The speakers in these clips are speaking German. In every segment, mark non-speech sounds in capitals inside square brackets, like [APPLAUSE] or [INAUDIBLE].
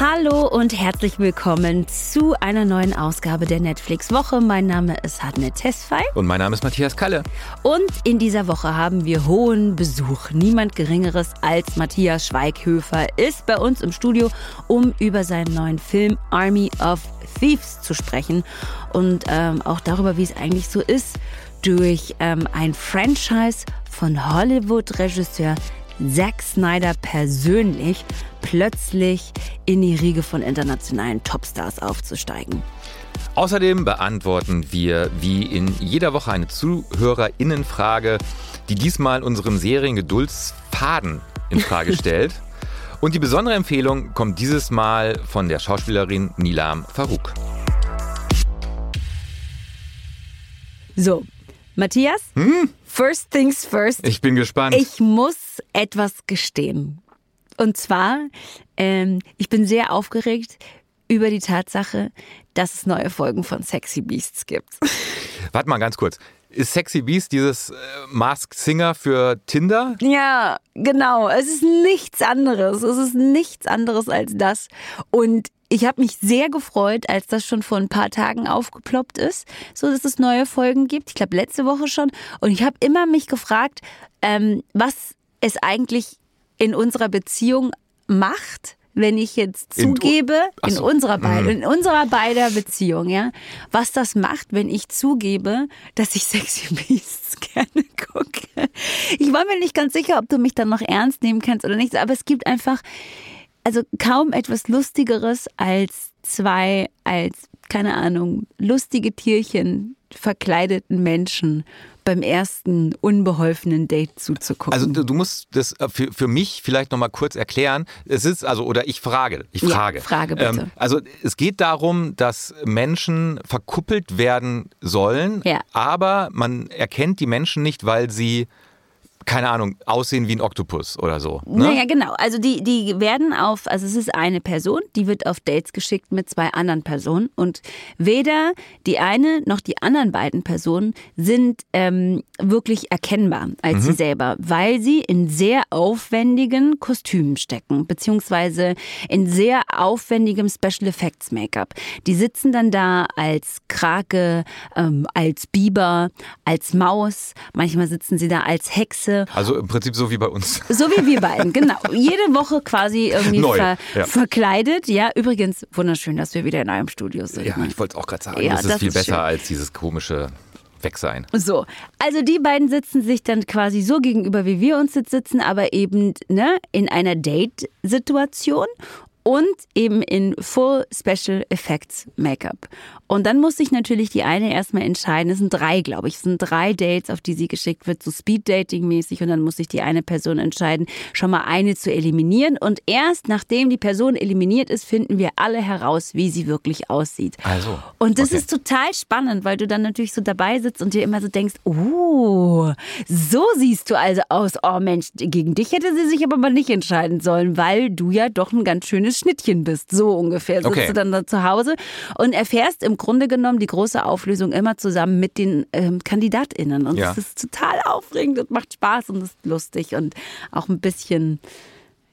Hallo und herzlich willkommen zu einer neuen Ausgabe der Netflix Woche. Mein Name ist Hadne Tesfay. Und mein Name ist Matthias Kalle. Und in dieser Woche haben wir hohen Besuch. Niemand Geringeres als Matthias Schweighöfer ist bei uns im Studio, um über seinen neuen Film Army of Thieves zu sprechen. Und ähm, auch darüber, wie es eigentlich so ist, durch ähm, ein Franchise von Hollywood-Regisseur Zack Snyder persönlich plötzlich in die Riege von internationalen Topstars aufzusteigen. Außerdem beantworten wir wie in jeder Woche eine Zuhörerinnenfrage, die diesmal unseren Seriengeduldsfaden in Frage [LAUGHS] stellt. Und die besondere Empfehlung kommt dieses Mal von der Schauspielerin Nilam Farouk. So, Matthias, hm? first things first. Ich bin gespannt. Ich muss etwas gestehen. Und zwar, ähm, ich bin sehr aufgeregt über die Tatsache, dass es neue Folgen von Sexy Beasts gibt. [LAUGHS] Warte mal ganz kurz. Ist Sexy Beast dieses äh, Masked Singer für Tinder? Ja, genau. Es ist nichts anderes. Es ist nichts anderes als das. Und ich habe mich sehr gefreut, als das schon vor ein paar Tagen aufgeploppt ist, so dass es neue Folgen gibt. Ich glaube letzte Woche schon. Und ich habe immer mich gefragt, ähm, was es eigentlich in unserer Beziehung macht, wenn ich jetzt zugebe, in, so. unserer beiden, mhm. in unserer beider Beziehung, ja, was das macht, wenn ich zugebe, dass ich Sexy [LAUGHS] Beasts gerne gucke. Ich war mir nicht ganz sicher, ob du mich dann noch ernst nehmen kannst oder nicht, aber es gibt einfach, also kaum etwas Lustigeres als zwei, als, keine Ahnung, lustige Tierchen verkleideten Menschen beim ersten unbeholfenen Date zuzugucken. Also du, musst das äh, für, für mich vielleicht nochmal kurz erklären. Es ist also, oder ich frage, ich frage. Ja, frage bitte. Ähm, also es geht darum, dass Menschen verkuppelt werden sollen, ja. aber man erkennt die Menschen nicht, weil sie keine Ahnung, aussehen wie ein Oktopus oder so. Ne? Naja, genau. Also die, die werden auf, also es ist eine Person, die wird auf Dates geschickt mit zwei anderen Personen und weder die eine noch die anderen beiden Personen sind ähm, wirklich erkennbar als mhm. sie selber, weil sie in sehr aufwendigen Kostümen stecken, beziehungsweise in sehr aufwendigem Special Effects Make-up. Die sitzen dann da als Krake, ähm, als Biber, als Maus, manchmal sitzen sie da als Hexe Gäste. Also im Prinzip so wie bei uns. So wie wir beiden, genau. [LAUGHS] Jede Woche quasi irgendwie ver ja. verkleidet. Ja, übrigens wunderschön, dass wir wieder in einem Studio sind. Ja, ich wollte es auch gerade sagen. Ja, das ist das viel ist besser schön. als dieses komische weg sein. So, also die beiden sitzen sich dann quasi so gegenüber, wie wir uns jetzt sitzen, aber eben ne, in einer Date-Situation und eben in Full Special Effects Make-up. Und dann muss sich natürlich die eine erstmal entscheiden. Es sind drei, glaube ich. Es sind drei Dates, auf die sie geschickt wird, so Speed-Dating-mäßig. Und dann muss sich die eine Person entscheiden, schon mal eine zu eliminieren. Und erst nachdem die Person eliminiert ist, finden wir alle heraus, wie sie wirklich aussieht. Also. Und das okay. ist total spannend, weil du dann natürlich so dabei sitzt und dir immer so denkst, oh, so siehst du also aus. Oh Mensch, gegen dich hätte sie sich aber mal nicht entscheiden sollen, weil du ja doch ein ganz schönes Schnittchen bist. So ungefähr sitzt okay. du dann da zu Hause und erfährst im Grunde genommen die große Auflösung immer zusammen mit den ähm, KandidatInnen. Und ja. ist total aufregend und macht Spaß und ist lustig und auch ein bisschen,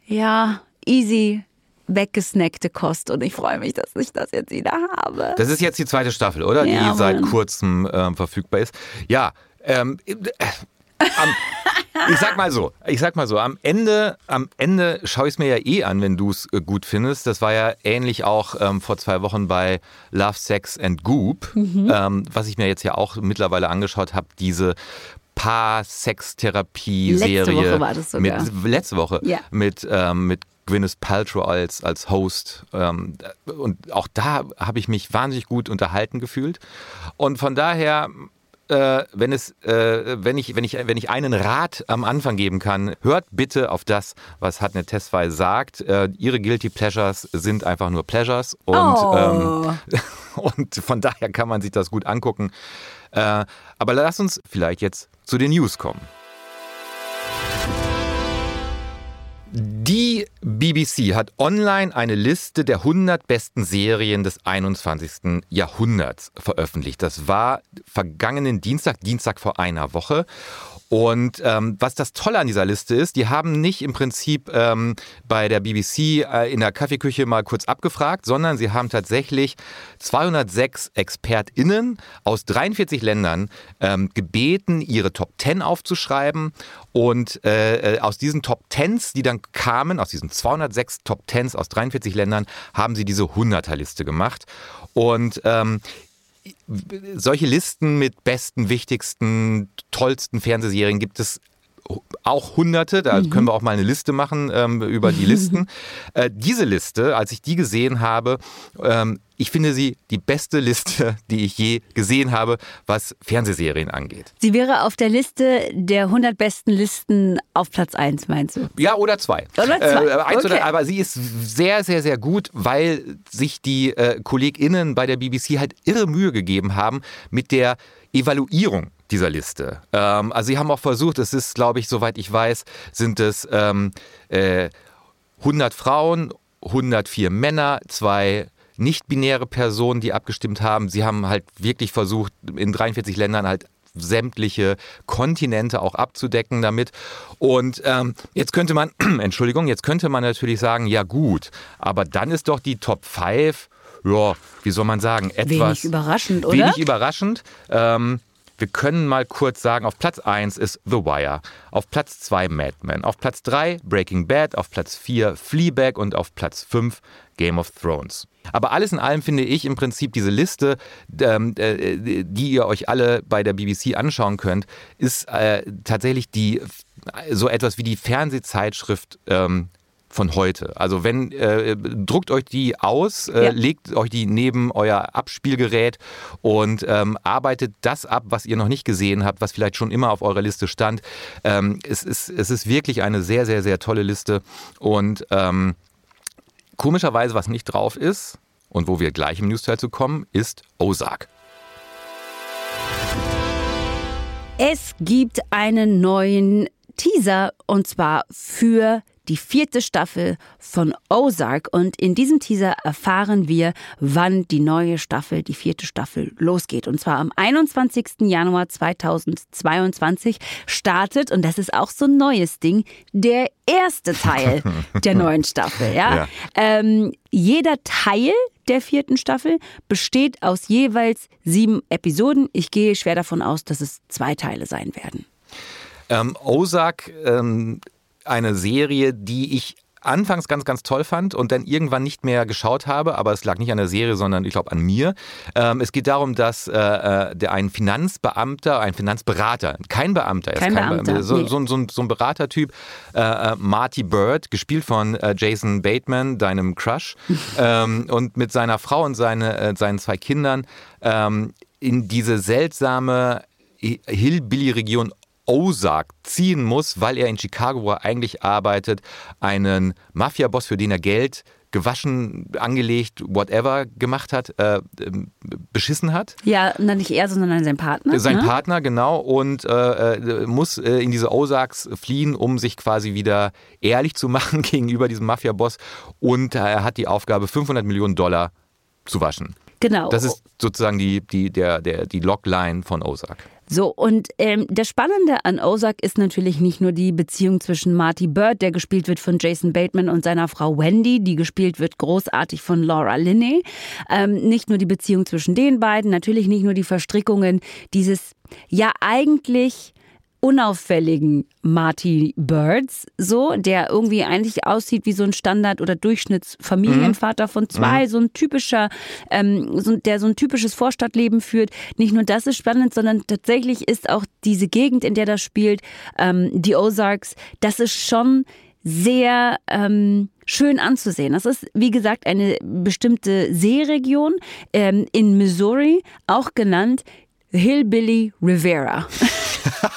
ja, easy weggesnackte Kost und ich freue mich, dass ich das jetzt wieder habe. Das ist jetzt die zweite Staffel, oder? Ja, die seit kurzem ähm, verfügbar ist. Ja, ähm, äh, am, ich sag mal so, ich sag mal so, am Ende, am Ende schaue ich es mir ja eh an, wenn du es äh, gut findest. Das war ja ähnlich auch ähm, vor zwei Wochen bei Love, Sex and Goop, mhm. ähm, was ich mir jetzt ja auch mittlerweile angeschaut habe, diese Paar-Sex-Therapie-Serie. Letzte Woche war das sogar. Mit, letzte Woche. Ja. Mit, ähm, mit Gwyneth Paltrow als, als Host. Ähm, und auch da habe ich mich wahnsinnig gut unterhalten gefühlt. Und von daher äh, wenn, es, äh, wenn, ich, wenn, ich, wenn ich einen Rat am Anfang geben kann, hört bitte auf das, was Hatne Tesfai sagt. Äh, ihre Guilty Pleasures sind einfach nur Pleasures und, oh. ähm, [LAUGHS] und von daher kann man sich das gut angucken. Äh, aber lass uns vielleicht jetzt zu den News kommen. Die BBC hat online eine Liste der 100 besten Serien des 21. Jahrhunderts veröffentlicht. Das war vergangenen Dienstag, Dienstag vor einer Woche. Und ähm, was das Tolle an dieser Liste ist, die haben nicht im Prinzip ähm, bei der BBC äh, in der Kaffeeküche mal kurz abgefragt, sondern sie haben tatsächlich 206 ExpertInnen aus 43 Ländern ähm, gebeten, ihre Top 10 aufzuschreiben. Und äh, äh aus diesen Top 10s, die dann kamen, aus diesen 206 Top 10s aus 43 Ländern, haben sie diese 100er-Liste gemacht. Und ähm, solche Listen mit besten, wichtigsten, tollsten Fernsehserien gibt es auch hunderte, da mhm. können wir auch mal eine Liste machen ähm, über die [LAUGHS] Listen. äh, diese Liste, als ich die gesehen habe, ähm, ich finde sie die beste Liste, [LAUGHS] die ich je gesehen habe, was Fernsehserien angeht. Sie wäre auf der Liste der 100 besten Listen auf Platz 1, meinst du? Ja, oder zwei. Oder zwei. Äh, eins okay. oder, aber sie ist sehr, sehr, sehr gut, weil sich die äh, KollegInnen bei der BBC halt irre Mühe gegeben haben mit der Evaluierung dieser Liste. Ähm, also sie haben auch versucht, es ist, glaube ich, soweit ich weiß, sind es ähm, äh, 100 Frauen, 104 Männer, zwei nicht-binäre Personen, die abgestimmt haben. Sie haben halt wirklich versucht, in 43 Ländern halt sämtliche Kontinente auch abzudecken damit. Und ähm, jetzt könnte man, [CLEARS THROAT] Entschuldigung, jetzt könnte man natürlich sagen, ja gut, aber dann ist doch die Top 5, ja, wie soll man sagen, etwas wenig überraschend, oder? Wenig überraschend. Ähm, wir können mal kurz sagen, auf Platz 1 ist The Wire, auf Platz 2 Mad Men, auf Platz 3 Breaking Bad, auf Platz 4 Fleabag und auf Platz 5 Game of Thrones. Aber alles in allem finde ich im Prinzip diese Liste, ähm, äh, die ihr euch alle bei der BBC anschauen könnt, ist äh, tatsächlich die so etwas wie die Fernsehzeitschrift ähm, von heute. Also wenn äh, druckt euch die aus, äh, ja. legt euch die neben euer Abspielgerät und ähm, arbeitet das ab, was ihr noch nicht gesehen habt, was vielleicht schon immer auf eurer Liste stand. Ähm, es, ist, es ist wirklich eine sehr, sehr, sehr tolle Liste und ähm, komischerweise, was nicht drauf ist und wo wir gleich im News-Teil zu kommen, ist Ozark. Es gibt einen neuen Teaser und zwar für die vierte Staffel von Ozark. Und in diesem Teaser erfahren wir, wann die neue Staffel, die vierte Staffel losgeht. Und zwar am 21. Januar 2022 startet, und das ist auch so ein neues Ding, der erste Teil [LAUGHS] der neuen Staffel. Ja? ja. Ähm, jeder Teil der vierten Staffel besteht aus jeweils sieben Episoden. Ich gehe schwer davon aus, dass es zwei Teile sein werden. Ähm, Ozark ähm, eine Serie, die ich anfangs ganz, ganz toll fand und dann irgendwann nicht mehr geschaut habe, aber es lag nicht an der Serie, sondern ich glaube an mir. Ähm, es geht darum, dass äh, äh, der ein Finanzbeamter, ein Finanzberater, kein Beamter, kein, kein Beamter, Beamter so, nee. so, so, so, ein Beratertyp, äh, äh, Marty Bird, gespielt von äh, Jason Bateman, deinem Crush, [LAUGHS] ähm, und mit seiner Frau und seine, äh, seinen zwei Kindern ähm, in diese seltsame Hillbilly-Region Ozark ziehen muss, weil er in Chicago, wo er eigentlich arbeitet, einen Mafia-Boss, für den er Geld gewaschen, angelegt, whatever gemacht hat, äh, beschissen hat. Ja, nicht er, sondern sein Partner. Sein ne? Partner, genau. Und äh, äh, muss äh, in diese Ozarks fliehen, um sich quasi wieder ehrlich zu [LAUGHS] machen gegenüber diesem Mafia-Boss. Und er hat die Aufgabe, 500 Millionen Dollar zu waschen. Genau. Das ist sozusagen die, die, der, der, die Logline von Ozark. So, und ähm, das Spannende an Ozark ist natürlich nicht nur die Beziehung zwischen Marty Bird, der gespielt wird von Jason Bateman, und seiner Frau Wendy, die gespielt wird großartig von Laura Linney. Ähm, nicht nur die Beziehung zwischen den beiden, natürlich nicht nur die Verstrickungen dieses ja eigentlich unauffälligen Marty Birds, so, der irgendwie eigentlich aussieht wie so ein Standard- oder Durchschnittsfamilienvater von zwei, mhm. so ein typischer, ähm, so, der so ein typisches Vorstadtleben führt. Nicht nur das ist spannend, sondern tatsächlich ist auch diese Gegend, in der das spielt, ähm, die Ozarks, das ist schon sehr ähm, schön anzusehen. Das ist, wie gesagt, eine bestimmte Seeregion ähm, in Missouri, auch genannt Hillbilly Rivera. [LAUGHS]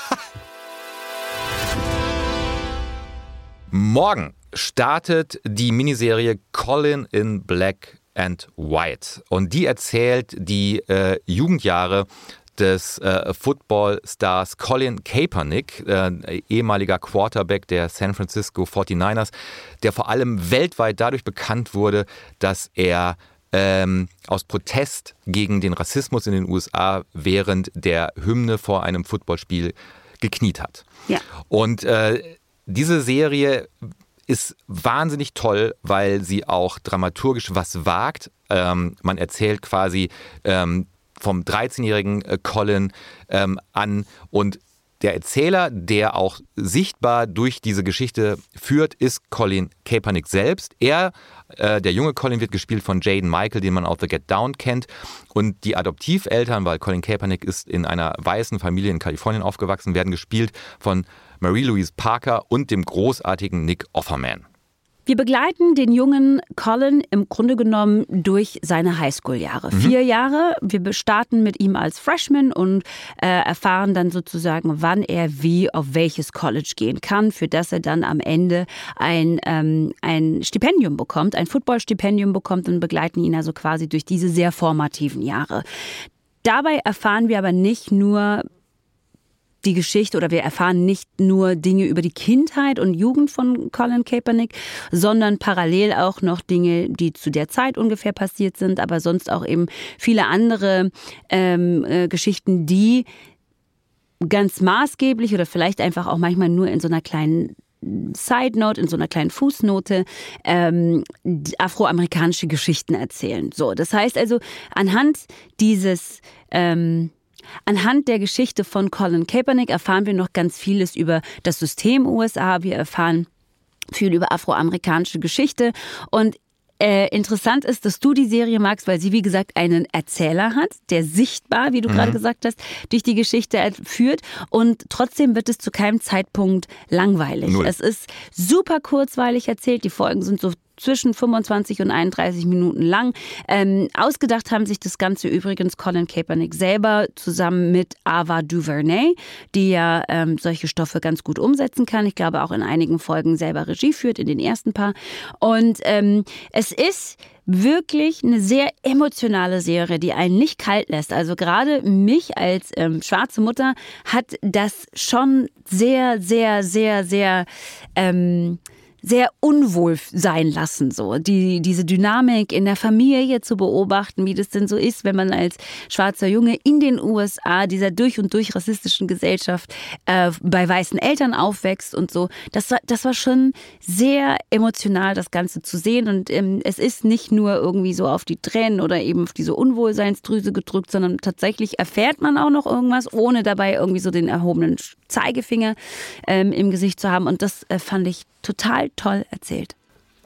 Morgen startet die Miniserie Colin in Black and White. Und die erzählt die äh, Jugendjahre des äh, Football-Stars Colin Kaepernick, äh, ehemaliger Quarterback der San Francisco 49ers, der vor allem weltweit dadurch bekannt wurde, dass er ähm, aus Protest gegen den Rassismus in den USA während der Hymne vor einem Footballspiel gekniet hat. Ja. Und äh, diese Serie ist wahnsinnig toll, weil sie auch dramaturgisch was wagt. Ähm, man erzählt quasi ähm, vom 13-jährigen äh, Colin ähm, an und der Erzähler, der auch sichtbar durch diese Geschichte führt, ist Colin Kaepernick selbst. Er, äh, der junge Colin, wird gespielt von Jaden Michael, den man aus The Get Down kennt. Und die Adoptiveltern, weil Colin Kaepernick ist in einer weißen Familie in Kalifornien aufgewachsen, werden gespielt von Marie-Louise Parker und dem großartigen Nick Offerman. Wir begleiten den jungen Colin im Grunde genommen durch seine Highschool-Jahre. Mhm. Vier Jahre. Wir starten mit ihm als Freshman und äh, erfahren dann sozusagen, wann er wie auf welches College gehen kann, für das er dann am Ende ein, ähm, ein Stipendium bekommt, ein Football-Stipendium bekommt und begleiten ihn also quasi durch diese sehr formativen Jahre. Dabei erfahren wir aber nicht nur die Geschichte oder wir erfahren nicht nur Dinge über die Kindheit und Jugend von Colin Kaepernick, sondern parallel auch noch Dinge, die zu der Zeit ungefähr passiert sind, aber sonst auch eben viele andere ähm, äh, Geschichten, die ganz maßgeblich oder vielleicht einfach auch manchmal nur in so einer kleinen Side Note, in so einer kleinen Fußnote, ähm, afroamerikanische Geschichten erzählen. So, das heißt also, anhand dieses ähm, Anhand der Geschichte von Colin Kaepernick erfahren wir noch ganz vieles über das System USA. Wir erfahren viel über afroamerikanische Geschichte und äh, interessant ist, dass du die Serie magst, weil sie, wie gesagt, einen Erzähler hat, der sichtbar, wie du mhm. gerade gesagt hast, durch die Geschichte führt. Und trotzdem wird es zu keinem Zeitpunkt langweilig. Null. Es ist super kurzweilig erzählt. Die Folgen sind so zwischen 25 und 31 Minuten lang. Ähm, ausgedacht haben sich das Ganze übrigens Colin Kaepernick selber zusammen mit Ava DuVernay, die ja ähm, solche Stoffe ganz gut umsetzen kann. Ich glaube auch in einigen Folgen selber Regie führt, in den ersten paar. Und ähm, es ist wirklich eine sehr emotionale Serie, die einen nicht kalt lässt. Also gerade mich als ähm, schwarze Mutter hat das schon sehr, sehr, sehr, sehr ähm, sehr unwohl sein lassen, so die diese Dynamik in der Familie zu beobachten, wie das denn so ist, wenn man als schwarzer Junge in den USA dieser durch und durch rassistischen Gesellschaft äh, bei weißen Eltern aufwächst und so. Das war das war schon sehr emotional, das Ganze zu sehen und ähm, es ist nicht nur irgendwie so auf die Tränen oder eben auf diese Unwohlseinsdrüse gedrückt, sondern tatsächlich erfährt man auch noch irgendwas, ohne dabei irgendwie so den erhobenen Zeigefinger ähm, im Gesicht zu haben und das äh, fand ich total toll erzählt.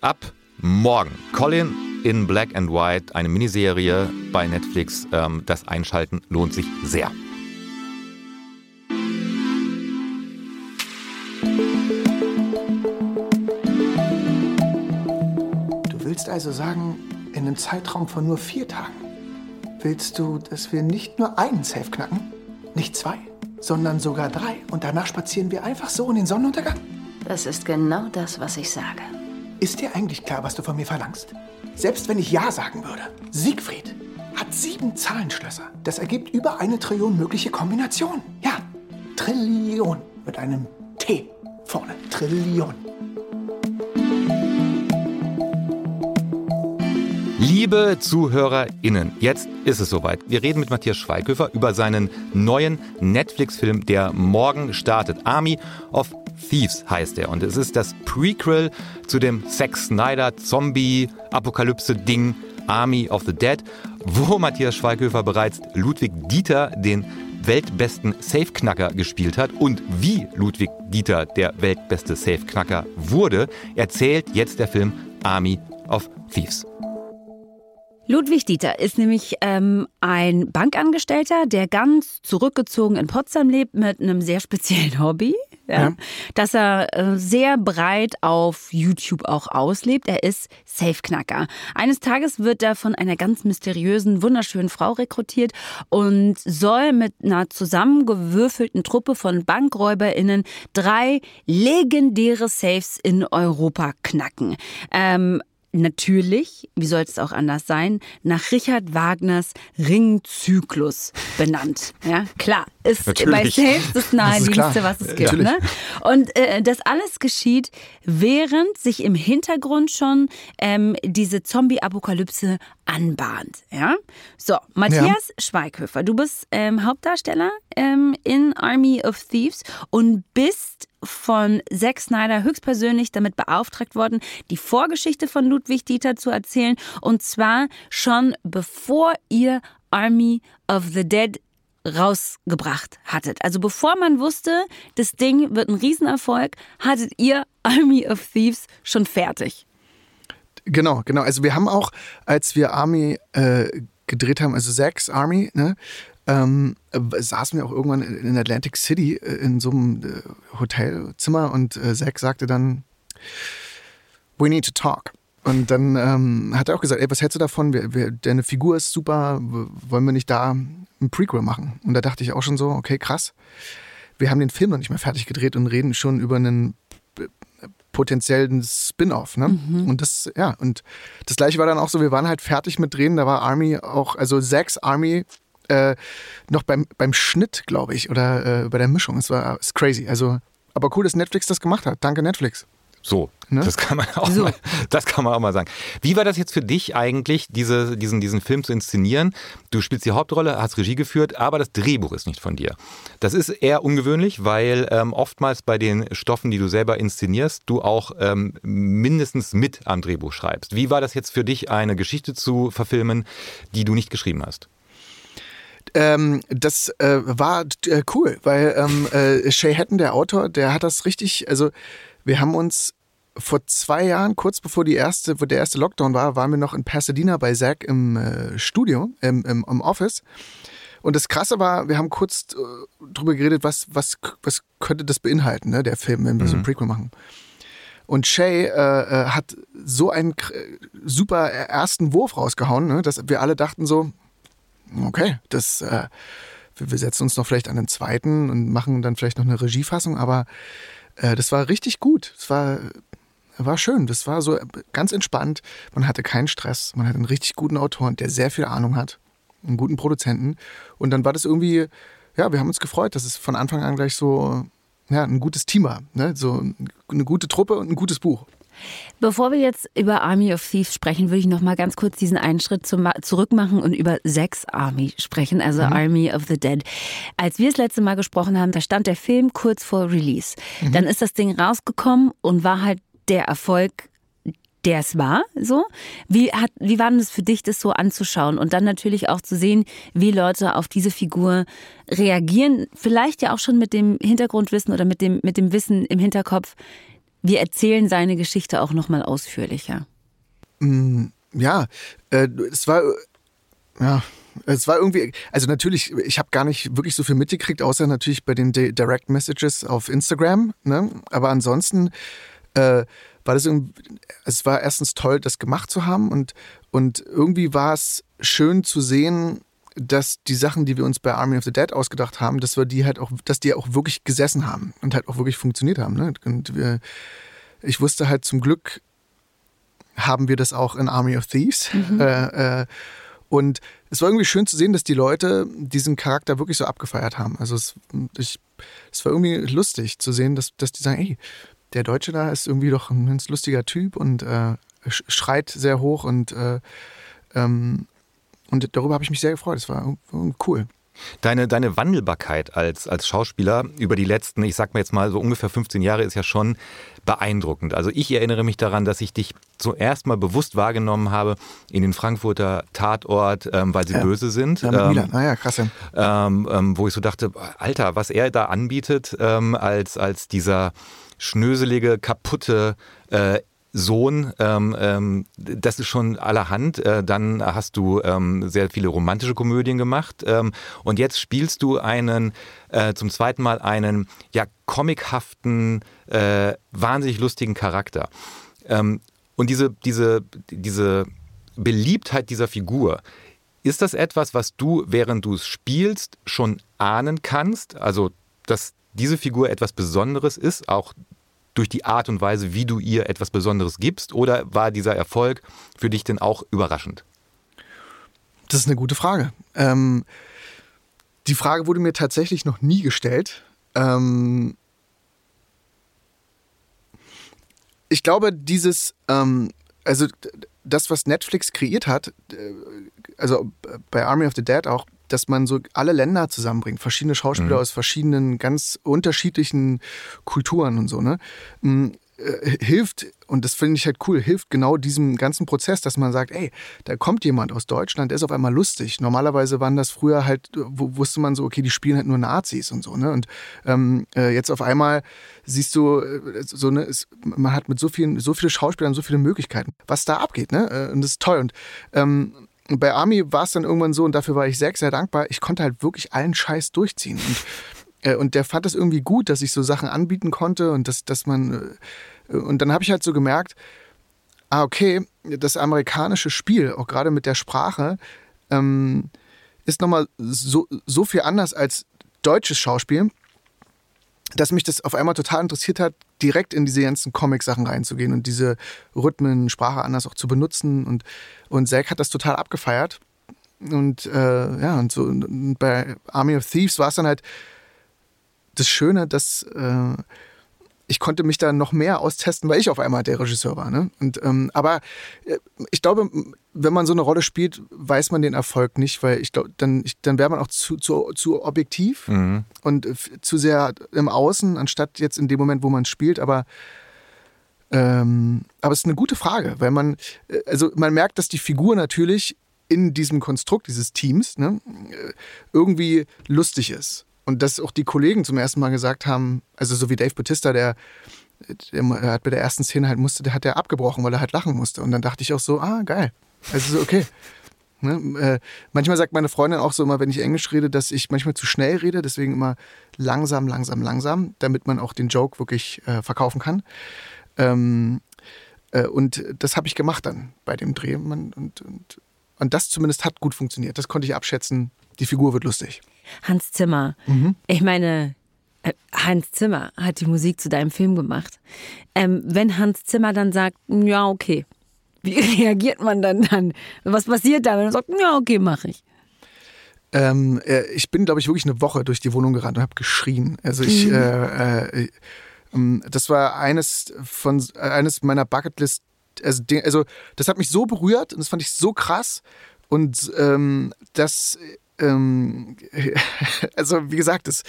Ab morgen. Colin in Black and White, eine Miniserie bei Netflix. Ähm, das Einschalten lohnt sich sehr. Du willst also sagen, in einem Zeitraum von nur vier Tagen willst du, dass wir nicht nur einen Safe knacken, nicht zwei, sondern sogar drei und danach spazieren wir einfach so in den Sonnenuntergang? Das ist genau das, was ich sage. Ist dir eigentlich klar, was du von mir verlangst? Selbst wenn ich Ja sagen würde. Siegfried hat sieben Zahlenschlösser. Das ergibt über eine Trillion mögliche Kombinationen. Ja, Trillion mit einem T vorne. Trillion. Liebe ZuhörerInnen, jetzt ist es soweit. Wir reden mit Matthias Schweighöfer über seinen neuen Netflix-Film, der morgen startet. Army of Thieves heißt er. Und es ist das Prequel zu dem Zack Snyder Zombie-Apokalypse-Ding Army of the Dead, wo Matthias Schweighöfer bereits Ludwig Dieter, den weltbesten Safe-Knacker gespielt hat und wie Ludwig Dieter der weltbeste Safe-Knacker wurde, erzählt jetzt der Film Army of Thieves. Ludwig Dieter ist nämlich ähm, ein Bankangestellter, der ganz zurückgezogen in Potsdam lebt mit einem sehr speziellen [LAUGHS] Hobby ja, ja. dass er äh, sehr breit auf YouTube auch auslebt. Er ist Safeknacker. Eines Tages wird er von einer ganz mysteriösen, wunderschönen Frau rekrutiert und soll mit einer zusammengewürfelten Truppe von BankräuberInnen drei legendäre Safes in Europa knacken. Ähm, natürlich, wie soll es auch anders sein, nach Richard Wagners Ringzyklus benannt. Ja, klar. Ist Natürlich. bei Saves das naheliegendste, was es gibt. Ne? Und äh, das alles geschieht, während sich im Hintergrund schon ähm, diese Zombie-Apokalypse anbahnt. Ja? So, Matthias Schweighöfer, du bist ähm, Hauptdarsteller ähm, in Army of Thieves und bist von Zack Snyder höchstpersönlich damit beauftragt worden, die Vorgeschichte von Ludwig Dieter zu erzählen. Und zwar schon bevor ihr Army of the Dead rausgebracht hattet. Also bevor man wusste, das Ding wird ein Riesenerfolg, hattet ihr Army of Thieves schon fertig. Genau, genau. Also wir haben auch, als wir Army äh, gedreht haben, also Zack's Army, ne, ähm, saßen wir auch irgendwann in Atlantic City äh, in so einem äh, Hotelzimmer und äh, Zack sagte dann, we need to talk. Und dann ähm, hat er auch gesagt, ey, was hältst du davon? Wir, wir, deine Figur ist super, wollen wir nicht da ein Prequel machen? Und da dachte ich auch schon so, okay, krass. Wir haben den Film noch nicht mehr fertig gedreht und reden schon über einen potenziellen Spin-off. Ne? Mhm. Und das, ja, und das gleiche war dann auch so, wir waren halt fertig mit Drehen, da war Army auch, also Zacks Army äh, noch beim, beim Schnitt, glaube ich, oder äh, bei der Mischung. Es war ist crazy. Also, aber cool, dass Netflix das gemacht hat. Danke, Netflix. So, ne? das, kann man auch so. mal, das kann man auch mal sagen. Wie war das jetzt für dich eigentlich, diese, diesen, diesen Film zu inszenieren? Du spielst die Hauptrolle, hast Regie geführt, aber das Drehbuch ist nicht von dir. Das ist eher ungewöhnlich, weil ähm, oftmals bei den Stoffen, die du selber inszenierst, du auch ähm, mindestens mit am Drehbuch schreibst. Wie war das jetzt für dich, eine Geschichte zu verfilmen, die du nicht geschrieben hast? Ähm, das äh, war äh, cool, weil ähm, äh, Shay Hatton, der Autor, der hat das richtig, also wir haben uns vor zwei Jahren, kurz bevor die erste, wo der erste Lockdown war, waren wir noch in Pasadena bei Zack im äh, Studio, im, im, im, Office. Und das Krasse war, wir haben kurz äh, drüber geredet, was, was, was könnte das beinhalten, ne, der Film, wenn wir mhm. so ein mhm. Prequel machen. Und Shay äh, äh hat so einen super ersten Wurf rausgehauen, ne, dass wir alle dachten so, okay, das, äh, wir setzen uns noch vielleicht an den zweiten und machen dann vielleicht noch eine Regiefassung, aber äh, das war richtig gut. Es war, war schön. Das war so ganz entspannt. Man hatte keinen Stress. Man hatte einen richtig guten Autoren, der sehr viel Ahnung hat. Einen guten Produzenten. Und dann war das irgendwie, ja, wir haben uns gefreut, dass es von Anfang an gleich so ja, ein gutes Team war. Ne? So eine gute Truppe und ein gutes Buch. Bevor wir jetzt über Army of Thieves sprechen, würde ich noch mal ganz kurz diesen einen Schritt zum, zurück machen und über Sex Army sprechen, also mhm. Army of the Dead. Als wir das letzte Mal gesprochen haben, da stand der Film kurz vor Release. Mhm. Dann ist das Ding rausgekommen und war halt der Erfolg der es war, so. Wie, hat, wie war denn das für dich, das so anzuschauen und dann natürlich auch zu sehen, wie Leute auf diese Figur reagieren? Vielleicht ja auch schon mit dem Hintergrundwissen oder mit dem, mit dem Wissen im Hinterkopf, wir erzählen seine Geschichte auch nochmal ausführlicher. Mm, ja, äh, es war, ja, es war irgendwie, also natürlich, ich habe gar nicht wirklich so viel mitgekriegt, außer natürlich bei den Direct Messages auf Instagram. Ne? Aber ansonsten äh, war das irgendwie, es war erstens toll, das gemacht zu haben und, und irgendwie war es schön zu sehen, dass die Sachen, die wir uns bei Army of the Dead ausgedacht haben, dass wir die halt auch, dass die auch wirklich gesessen haben und halt auch wirklich funktioniert haben. Ne? Und wir, ich wusste halt zum Glück, haben wir das auch in Army of Thieves. Mhm. Äh, äh, und es war irgendwie schön zu sehen, dass die Leute diesen Charakter wirklich so abgefeiert haben. Also es, ich, es war irgendwie lustig zu sehen, dass, dass die sagen, ey, der Deutsche da ist irgendwie doch ein ganz lustiger Typ und äh, schreit sehr hoch und äh, ähm, und darüber habe ich mich sehr gefreut. Es war cool. Deine, deine Wandelbarkeit als, als Schauspieler über die letzten, ich sag mal jetzt mal so ungefähr 15 Jahre ist ja schon beeindruckend. Also ich erinnere mich daran, dass ich dich zuerst mal bewusst wahrgenommen habe in den Frankfurter Tatort, ähm, weil sie ja. böse sind. Ja, ähm. Ah ja, krass. Ähm, ähm, wo ich so dachte, Alter, was er da anbietet ähm, als, als dieser schnöselige, kaputte äh, Sohn, ähm, ähm, das ist schon allerhand. Äh, dann hast du ähm, sehr viele romantische Komödien gemacht ähm, und jetzt spielst du einen äh, zum zweiten Mal einen ja comichaften, äh, wahnsinnig lustigen Charakter. Ähm, und diese diese diese Beliebtheit dieser Figur, ist das etwas, was du, während du es spielst, schon ahnen kannst? Also, dass diese Figur etwas Besonderes ist, auch durch die Art und Weise, wie du ihr etwas Besonderes gibst? Oder war dieser Erfolg für dich denn auch überraschend? Das ist eine gute Frage. Ähm, die Frage wurde mir tatsächlich noch nie gestellt. Ähm, ich glaube, dieses, ähm, also das, was Netflix kreiert hat, äh, also bei Army of the Dead auch, dass man so alle Länder zusammenbringt, verschiedene Schauspieler mhm. aus verschiedenen ganz unterschiedlichen Kulturen und so, ne? Mm, äh, hilft, und das finde ich halt cool, hilft genau diesem ganzen Prozess, dass man sagt, ey, da kommt jemand aus Deutschland, der ist auf einmal lustig. Normalerweise waren das früher halt, wusste man so, okay, die spielen halt nur Nazis und so, ne? Und ähm, äh, jetzt auf einmal siehst du, äh, so, ne, es, man hat mit so vielen, so viele Schauspielern so viele Möglichkeiten, was da abgeht, ne? Und das ist toll. Und ähm, bei Army war es dann irgendwann so, und dafür war ich sehr, sehr dankbar, ich konnte halt wirklich allen Scheiß durchziehen. Und äh, und der fand es irgendwie gut, dass ich so Sachen anbieten konnte und dass, dass man. Äh, und dann habe ich halt so gemerkt, ah, okay, das amerikanische Spiel, auch gerade mit der Sprache, ähm, ist nochmal so, so viel anders als deutsches Schauspiel, dass mich das auf einmal total interessiert hat, direkt in diese ganzen Comic-Sachen reinzugehen und diese Rhythmen, Sprache anders auch zu benutzen. Und, und Zack hat das total abgefeiert. Und äh, ja, und so und bei Army of Thieves war es dann halt das Schöne, dass äh, ich konnte mich da noch mehr austesten, weil ich auf einmal der Regisseur war. Ne? Und, ähm, aber äh, ich glaube, wenn man so eine Rolle spielt, weiß man den Erfolg nicht, weil ich glaube, dann, dann wäre man auch zu, zu, zu objektiv mhm. und zu sehr im Außen, anstatt jetzt in dem Moment, wo man spielt. Aber ähm, aber es ist eine gute Frage, weil man, äh, also man merkt, dass die Figur natürlich in diesem Konstrukt dieses Teams ne, äh, irgendwie lustig ist. Und dass auch die Kollegen zum ersten Mal gesagt haben, also so wie Dave Bautista, der, der hat bei der ersten Szene halt musste, der hat der abgebrochen, weil er halt lachen musste. Und dann dachte ich auch so, ah, geil. Also so, okay. [LAUGHS] Ne? Äh, manchmal sagt meine Freundin auch so immer, wenn ich Englisch rede, dass ich manchmal zu schnell rede, deswegen immer langsam, langsam, langsam, damit man auch den Joke wirklich äh, verkaufen kann. Ähm, äh, und das habe ich gemacht dann bei dem Dreh. Und, und, und, und das zumindest hat gut funktioniert. Das konnte ich abschätzen. Die Figur wird lustig. Hans Zimmer. Mhm. Ich meine, äh, Hans Zimmer hat die Musik zu deinem Film gemacht. Ähm, wenn Hans Zimmer dann sagt, ja, okay, wie [LAUGHS] reagiert man dann dann? Was passiert da, wenn er sagt, ja, okay, mache ich? Ähm, äh, ich bin, glaube ich, wirklich eine Woche durch die Wohnung gerannt und habe geschrien. Also ich, mhm. äh, äh, ähm, das war eines von eines meiner Bucketlist. Also, also das hat mich so berührt und das fand ich so krass und ähm, das ähm, [LAUGHS] also wie gesagt, das,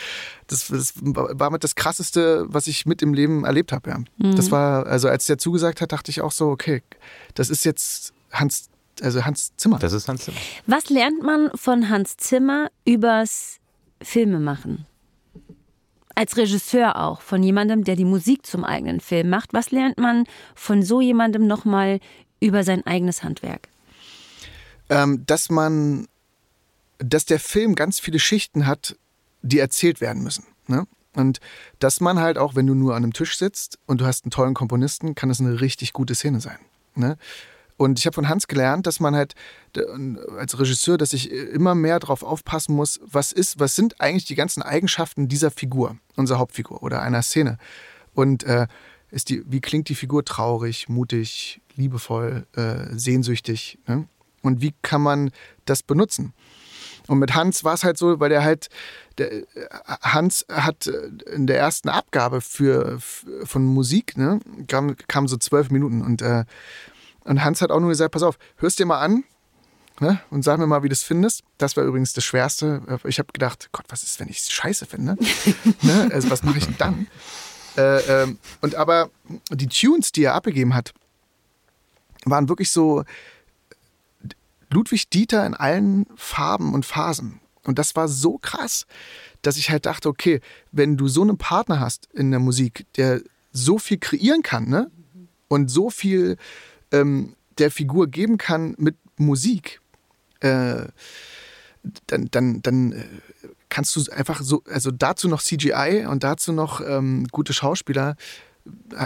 das, das, war mit das Krasseste, was ich mit im Leben erlebt habe. Ja. Mhm. Das war, also als der zugesagt hat, dachte ich auch so, okay, das ist jetzt Hans, also Hans Zimmer. Das ist Hans Zimmer. Was lernt man von Hans Zimmer übers Filmemachen? Als Regisseur auch, von jemandem, der die Musik zum eigenen Film macht. Was lernt man von so jemandem nochmal über sein eigenes Handwerk? Ähm, dass man dass der Film ganz viele Schichten hat, die erzählt werden müssen. Ne? Und dass man halt auch, wenn du nur an einem Tisch sitzt und du hast einen tollen Komponisten, kann das eine richtig gute Szene sein. Ne? Und ich habe von Hans gelernt, dass man halt als Regisseur, dass ich immer mehr darauf aufpassen muss, was ist, was sind eigentlich die ganzen Eigenschaften dieser Figur, unserer Hauptfigur oder einer Szene. Und äh, ist die, wie klingt die Figur traurig, mutig, liebevoll, äh, sehnsüchtig? Ne? Und wie kann man das benutzen? Und mit Hans war es halt so, weil der halt, der, äh, Hans hat äh, in der ersten Abgabe für, von Musik, ne, kam, kam so zwölf Minuten und, äh, und Hans hat auch nur gesagt, pass auf, hörst dir mal an, Ne? und sag mir mal, wie du das findest. Das war übrigens das Schwerste. Ich habe gedacht, Gott, was ist, wenn ich es scheiße finde? [LAUGHS] ne? Also was mache ich denn dann? Äh, ähm, und aber die Tunes, die er abgegeben hat, waren wirklich so, Ludwig Dieter in allen Farben und Phasen. Und das war so krass, dass ich halt dachte, okay, wenn du so einen Partner hast in der Musik, der so viel kreieren kann, ne? Und so viel ähm, der Figur geben kann mit Musik, äh, dann, dann, dann äh, kannst du einfach so, also dazu noch CGI und dazu noch ähm, gute Schauspieler.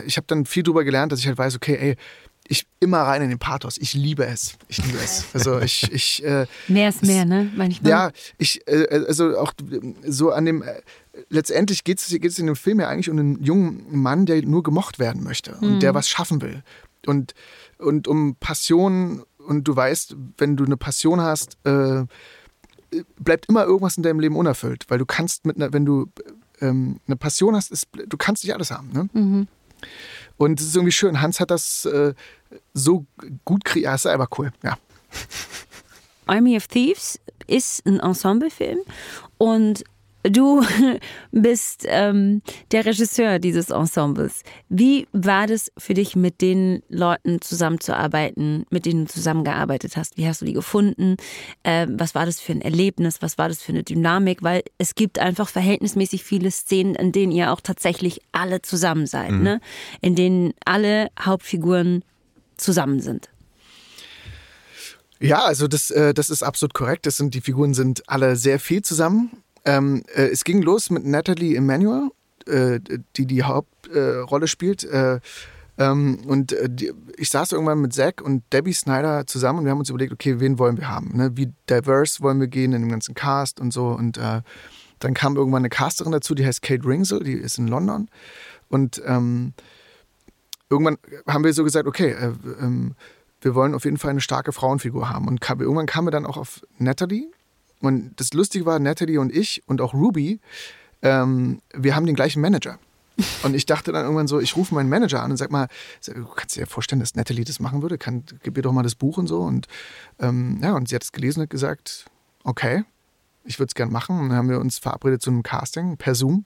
Ich habe dann viel drüber gelernt, dass ich halt weiß, okay, ey, ich immer rein in den Pathos. Ich liebe es. Ich liebe es. Also ich, ich [LAUGHS] äh, mehr ist mehr, ne? Manchmal. Ja, ich äh, also auch so an dem äh, letztendlich geht es in dem Film ja eigentlich um einen jungen Mann, der nur gemocht werden möchte und Mhm. der was schaffen will und und um Passion und du weißt, wenn du eine Passion hast, äh, bleibt immer irgendwas in deinem Leben unerfüllt, weil du kannst mit einer, wenn du ähm, eine Passion hast, ist, du kannst nicht alles haben. Ne? Mhm. Und es ist irgendwie schön. Hans hat das äh, so gut kreiert. Ja, ist einfach cool. Ja. Army of Thieves ist ein Ensemblefilm und du [LAUGHS] bist ähm, der Regisseur dieses Ensembles. Wie war das für dich, mit den Leuten zusammenzuarbeiten, mit denen du zusammengearbeitet hast? Wie hast du die gefunden? Ähm, was war das für ein Erlebnis? Was war das für eine Dynamik? Weil es gibt einfach verhältnismäßig viele Szenen, in denen ihr auch tatsächlich alle zusammen seid, ne? in denen alle Hauptfiguren zusammen sind. Ja, also das, äh, das ist absolut korrekt. Das sind, die Figuren sind alle sehr viel zusammen. Ähm, äh, es ging los mit Natalie Emanuel, äh, die die Hauptrolle Rolle spielt. Äh, ähm, und äh, die, ich saß irgendwann mit Zack und Debbie Snyder zusammen und wir haben uns überlegt, okay, wen wollen wir haben? Ne? Wie diverse wollen wir gehen in dem ganzen Cast und so. Und äh, dann kam irgendwann eine Casterin dazu, die heißt Kate Ringsel, die ist in London. Und ähm, irgendwann haben wir so gesagt, okay, äh, ähm, wir wollen auf jeden Fall eine starke Frauenfigur haben. Und kam, irgendwann kamen wir dann auch auf Natalie. Und das Lustige war, Natalie und ich und auch Ruby, ähm, wir haben den gleichen Manager. Und ich dachte dann irgendwann so, ich rufe meinen Manager an und sag mal, sag, du kannst dir vorstellen, dass Natalie das machen würde? Kann, gib ihr doch mal das Buch und so. Und ähm, ja, und sie hat es gelesen und gesagt, okay, ich würde es gern machen. Und dann haben wir uns verabredet zu einem Casting per Zoom.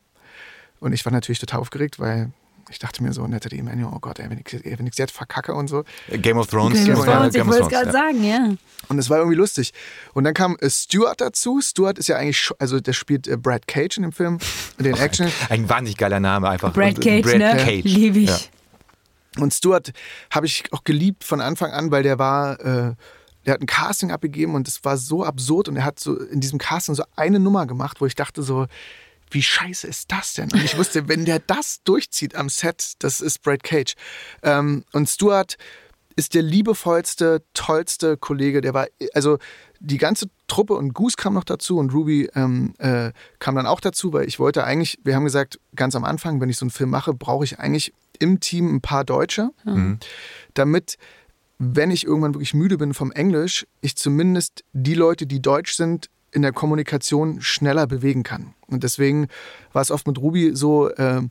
Und ich war natürlich total aufgeregt, weil ich dachte mir so, Natalie Emanuel, oh Gott, ey, wenn ich, wenn ich jetzt verkacke und so. Game of Thrones. Game of Thrones, ich wollte es gerade sagen, ja. Und es war irgendwie lustig. Und dann kam äh, Stuart dazu. Stuart ist ja eigentlich, also der spielt äh, Brad Cage in dem Film, den Action. Ein wahnsinnig geiler Name einfach. Brad Cage, Brad ne? Cage. Liebe ich. Ja. Und Stuart habe ich auch geliebt von Anfang an, weil der war, äh, der hat ein Casting abgegeben und es war so absurd und er hat so in diesem Casting so eine Nummer gemacht, wo ich dachte so, wie scheiße ist das denn? Und ich wusste, wenn der das durchzieht am Set, das ist Brad Cage. Ähm, und Stuart ist der liebevollste, tollste Kollege. Der war, also die ganze Truppe und Goose kam noch dazu und Ruby ähm, äh, kam dann auch dazu, weil ich wollte eigentlich, wir haben gesagt, ganz am Anfang, wenn ich so einen Film mache, brauche ich eigentlich im Team ein paar Deutsche, damit, wenn ich irgendwann wirklich müde bin vom Englisch, ich zumindest die Leute, die deutsch sind, in der Kommunikation schneller bewegen kann. Und deswegen war es oft mit Ruby so, äh,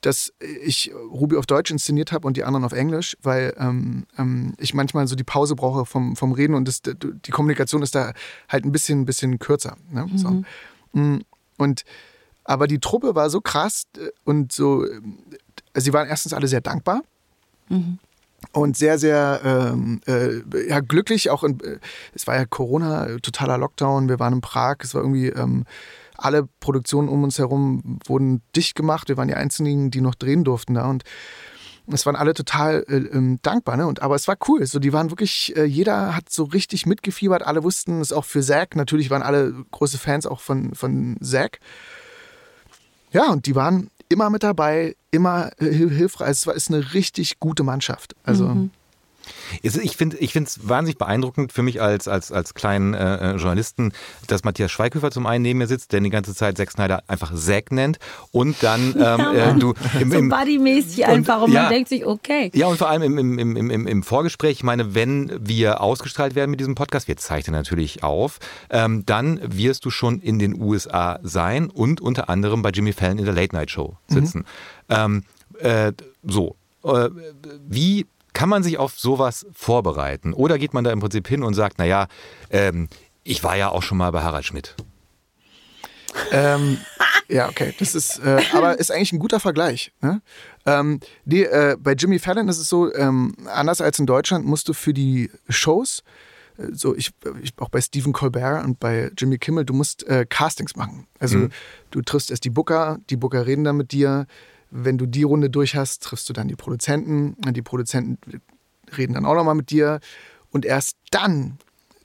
dass ich Ruby auf Deutsch inszeniert habe und die anderen auf Englisch, weil ähm, ähm, ich manchmal so die Pause brauche vom, vom Reden und das, die Kommunikation ist da halt ein bisschen, bisschen kürzer. Ne? So. Mm, Und aber die Truppe war so krass äh, und so, äh, sie waren erstens alle sehr dankbar und sehr, sehr ähm, äh, ja, glücklich. Auch in, äh, es war ja Corona, äh, totaler Lockdown. Wir waren in Prag. Es war irgendwie ähm, alle Produktionen um uns herum wurden dicht gemacht. Wir waren die einzigen, die noch drehen durften da und es waren alle total äh, ähm, dankbar, ne? Und aber es war cool. So, die waren wirklich, äh, jeder hat so richtig mitgefiebert. Alle wussten es auch für Zack. Natürlich waren alle große Fans auch von von Zack. Ja, und die waren immer mit dabei, immer äh, hil- hilfreich. Es ist eine richtig gute Mannschaft. Also Es- Ich finde ich es wahnsinnig beeindruckend für mich als, als, als kleinen äh, äh, Journalisten, dass Matthias Schweighöfer zum einen neben mir sitzt, der die ganze Zeit Zack Snyder einfach Zack nennt und dann [LAUGHS] ähm, äh, du im, So im, buddymäßig einfach und ja. man denkt sich, okay. ja, und vor allem im, im, im, im, im Vorgespräch, ich meine, wenn wir ausgestrahlt werden mit diesem Podcast, wir zeichnen natürlich auf, ähm, dann wirst du schon in den USA sein und unter anderem bei Jimmy Fallon in der Late Night Show sitzen. Ähm, äh, so, äh, wie kann man sich auf sowas vorbereiten? Oder geht man da im Prinzip hin und sagt, naja, ähm, ich war ja auch schon mal bei Harald Schmidt. ähm, ja, okay, das ist, äh, aber ist eigentlich ein guter Vergleich. Ne? Ähm, die, äh, bei Jimmy Fallon ist es so, ähm, anders als in Deutschland musst du für die Shows, äh, so ich, ich auch bei Stephen Colbert und bei Jimmy Kimmel, du musst äh, Castings machen. Also du triffst erst die Booker, die Booker reden dann mit dir. Wenn du die Runde durch hast, triffst du dann die Produzenten. Die Produzenten reden dann auch nochmal mit dir. Und erst dann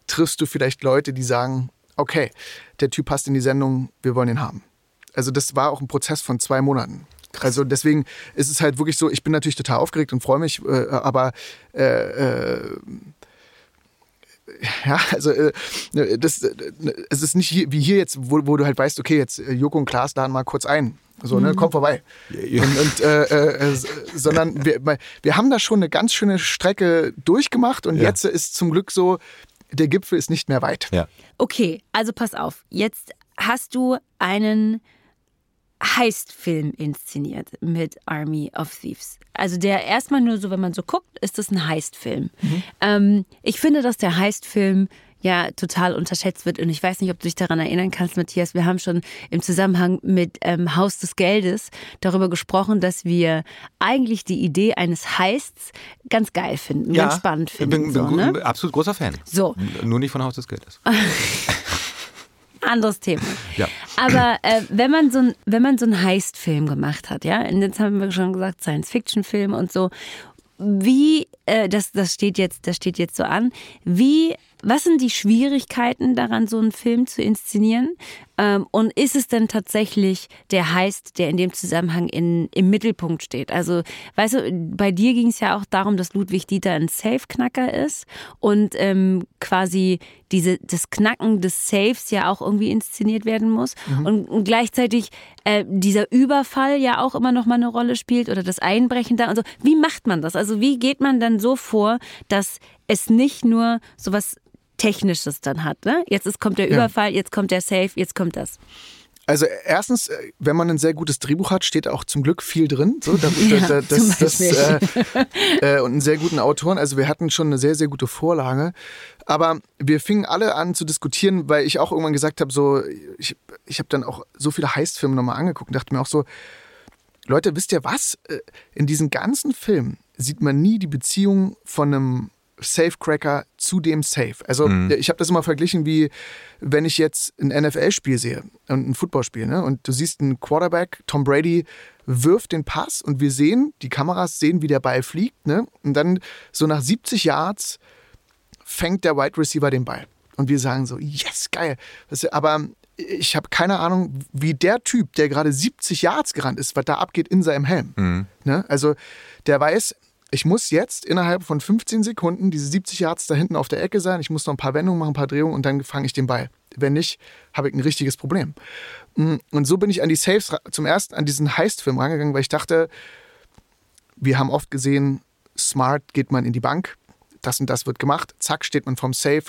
triffst du vielleicht Leute, die sagen, okay, der Typ passt in die Sendung, wir wollen ihn haben. Also das war auch ein Prozess von zwei Monaten. Also deswegen ist es halt wirklich so, ich bin natürlich total aufgeregt und freue mich, äh, aber äh, äh, ja, also äh, das, äh, es ist nicht wie hier jetzt, wo, wo du halt weißt, okay, jetzt äh, Joko und Klaas laden mal kurz ein. So, ne, komm vorbei. Und, und äh, äh, sondern wir, wir haben da schon eine ganz schöne Strecke durchgemacht und Ja. jetzt ist zum Glück so, der Gipfel ist nicht mehr weit. Ja. Okay, also pass auf. Jetzt hast du einen Heist-Film inszeniert mit Army of Thieves. Also der erstmal nur so, wenn man so guckt, ist das ein Heist-Film. Ähm, ich finde, dass der Heist-Film ja total unterschätzt wird und ich weiß nicht, ob du dich daran erinnern kannst, Matthias. Wir haben schon im Zusammenhang mit ähm, Haus des Geldes darüber gesprochen, dass wir eigentlich die Idee eines Heists ganz geil finden, ganz spannend finden. Bin, bin, so, gu- ne? absolut großer Fan. so Nur nicht von Haus des Geldes. [LAUGHS] anderes Thema. Ja. Aber äh, wenn man so ein, wenn man so einen Heist-Film gemacht hat, ja, und jetzt haben wir schon gesagt, Science-Fiction-Film und so, wie, äh, das, das steht jetzt, das steht jetzt so an, wie, was sind die Schwierigkeiten daran, so einen Film zu inszenieren? Ähm, und ist es denn tatsächlich der Heist, der in dem Zusammenhang in, im Mittelpunkt steht? Also, weißt du, bei dir ging es ja auch darum, dass Ludwig Dieter ein Safe-Knacker ist und ähm, quasi diese, das Knacken des Safes ja auch irgendwie inszeniert werden muss. Und, und gleichzeitig äh, dieser Überfall ja auch immer noch mal eine Rolle spielt oder das Einbrechen da und so. Wie macht man das? Also wie geht man dann so vor, dass es nicht nur sowas Technisches dann hat? Ne? Jetzt ist, kommt der Ja. Überfall, jetzt kommt der Safe, jetzt kommt das. Also erstens, äh, wenn man ein sehr gutes Drehbuch hat, steht auch zum Glück viel drin. So, da, [LAUGHS] Ja, da, das, das, äh, äh, und einen sehr guten Autoren. Also wir hatten schon eine sehr, sehr gute Vorlage. Aber wir fingen alle an zu diskutieren, weil ich auch irgendwann gesagt habe, so, ich, ich habe dann auch so viele Heistfilme nochmal angeguckt und dachte mir auch so, Leute, wisst ihr was? Äh, In diesen ganzen Filmen sieht man nie die Beziehung von einem Safecracker zu dem Safe. Also ich habe das immer verglichen wie, wenn ich jetzt ein NFL-Spiel sehe und ein Footballspiel, ne? Und du siehst einen Quarterback, Tom Brady wirft den Pass und wir sehen, die Kameras sehen, wie der Ball fliegt, ne? Und dann so nach 70 Yards fängt der Wide Receiver den Ball. Und wir sagen so, yes, geil. Aber ich habe keine Ahnung, wie der Typ, der gerade 70 Yards gerannt ist, was da abgeht in seinem Helm. Ne? Also der weiß, ich muss jetzt innerhalb von 15 Sekunden diese 70 Yards da hinten auf der Ecke sein. Ich muss noch ein paar Wendungen machen, ein paar Drehungen und dann fange ich den Ball. Wenn nicht, habe ich ein richtiges Problem. Mm, Und so bin ich an die Saves zum ersten an diesen Heist-Film rangegangen, weil ich dachte, wir haben oft gesehen, smart geht man in die Bank, das und das wird gemacht, zack, steht man vom Safe,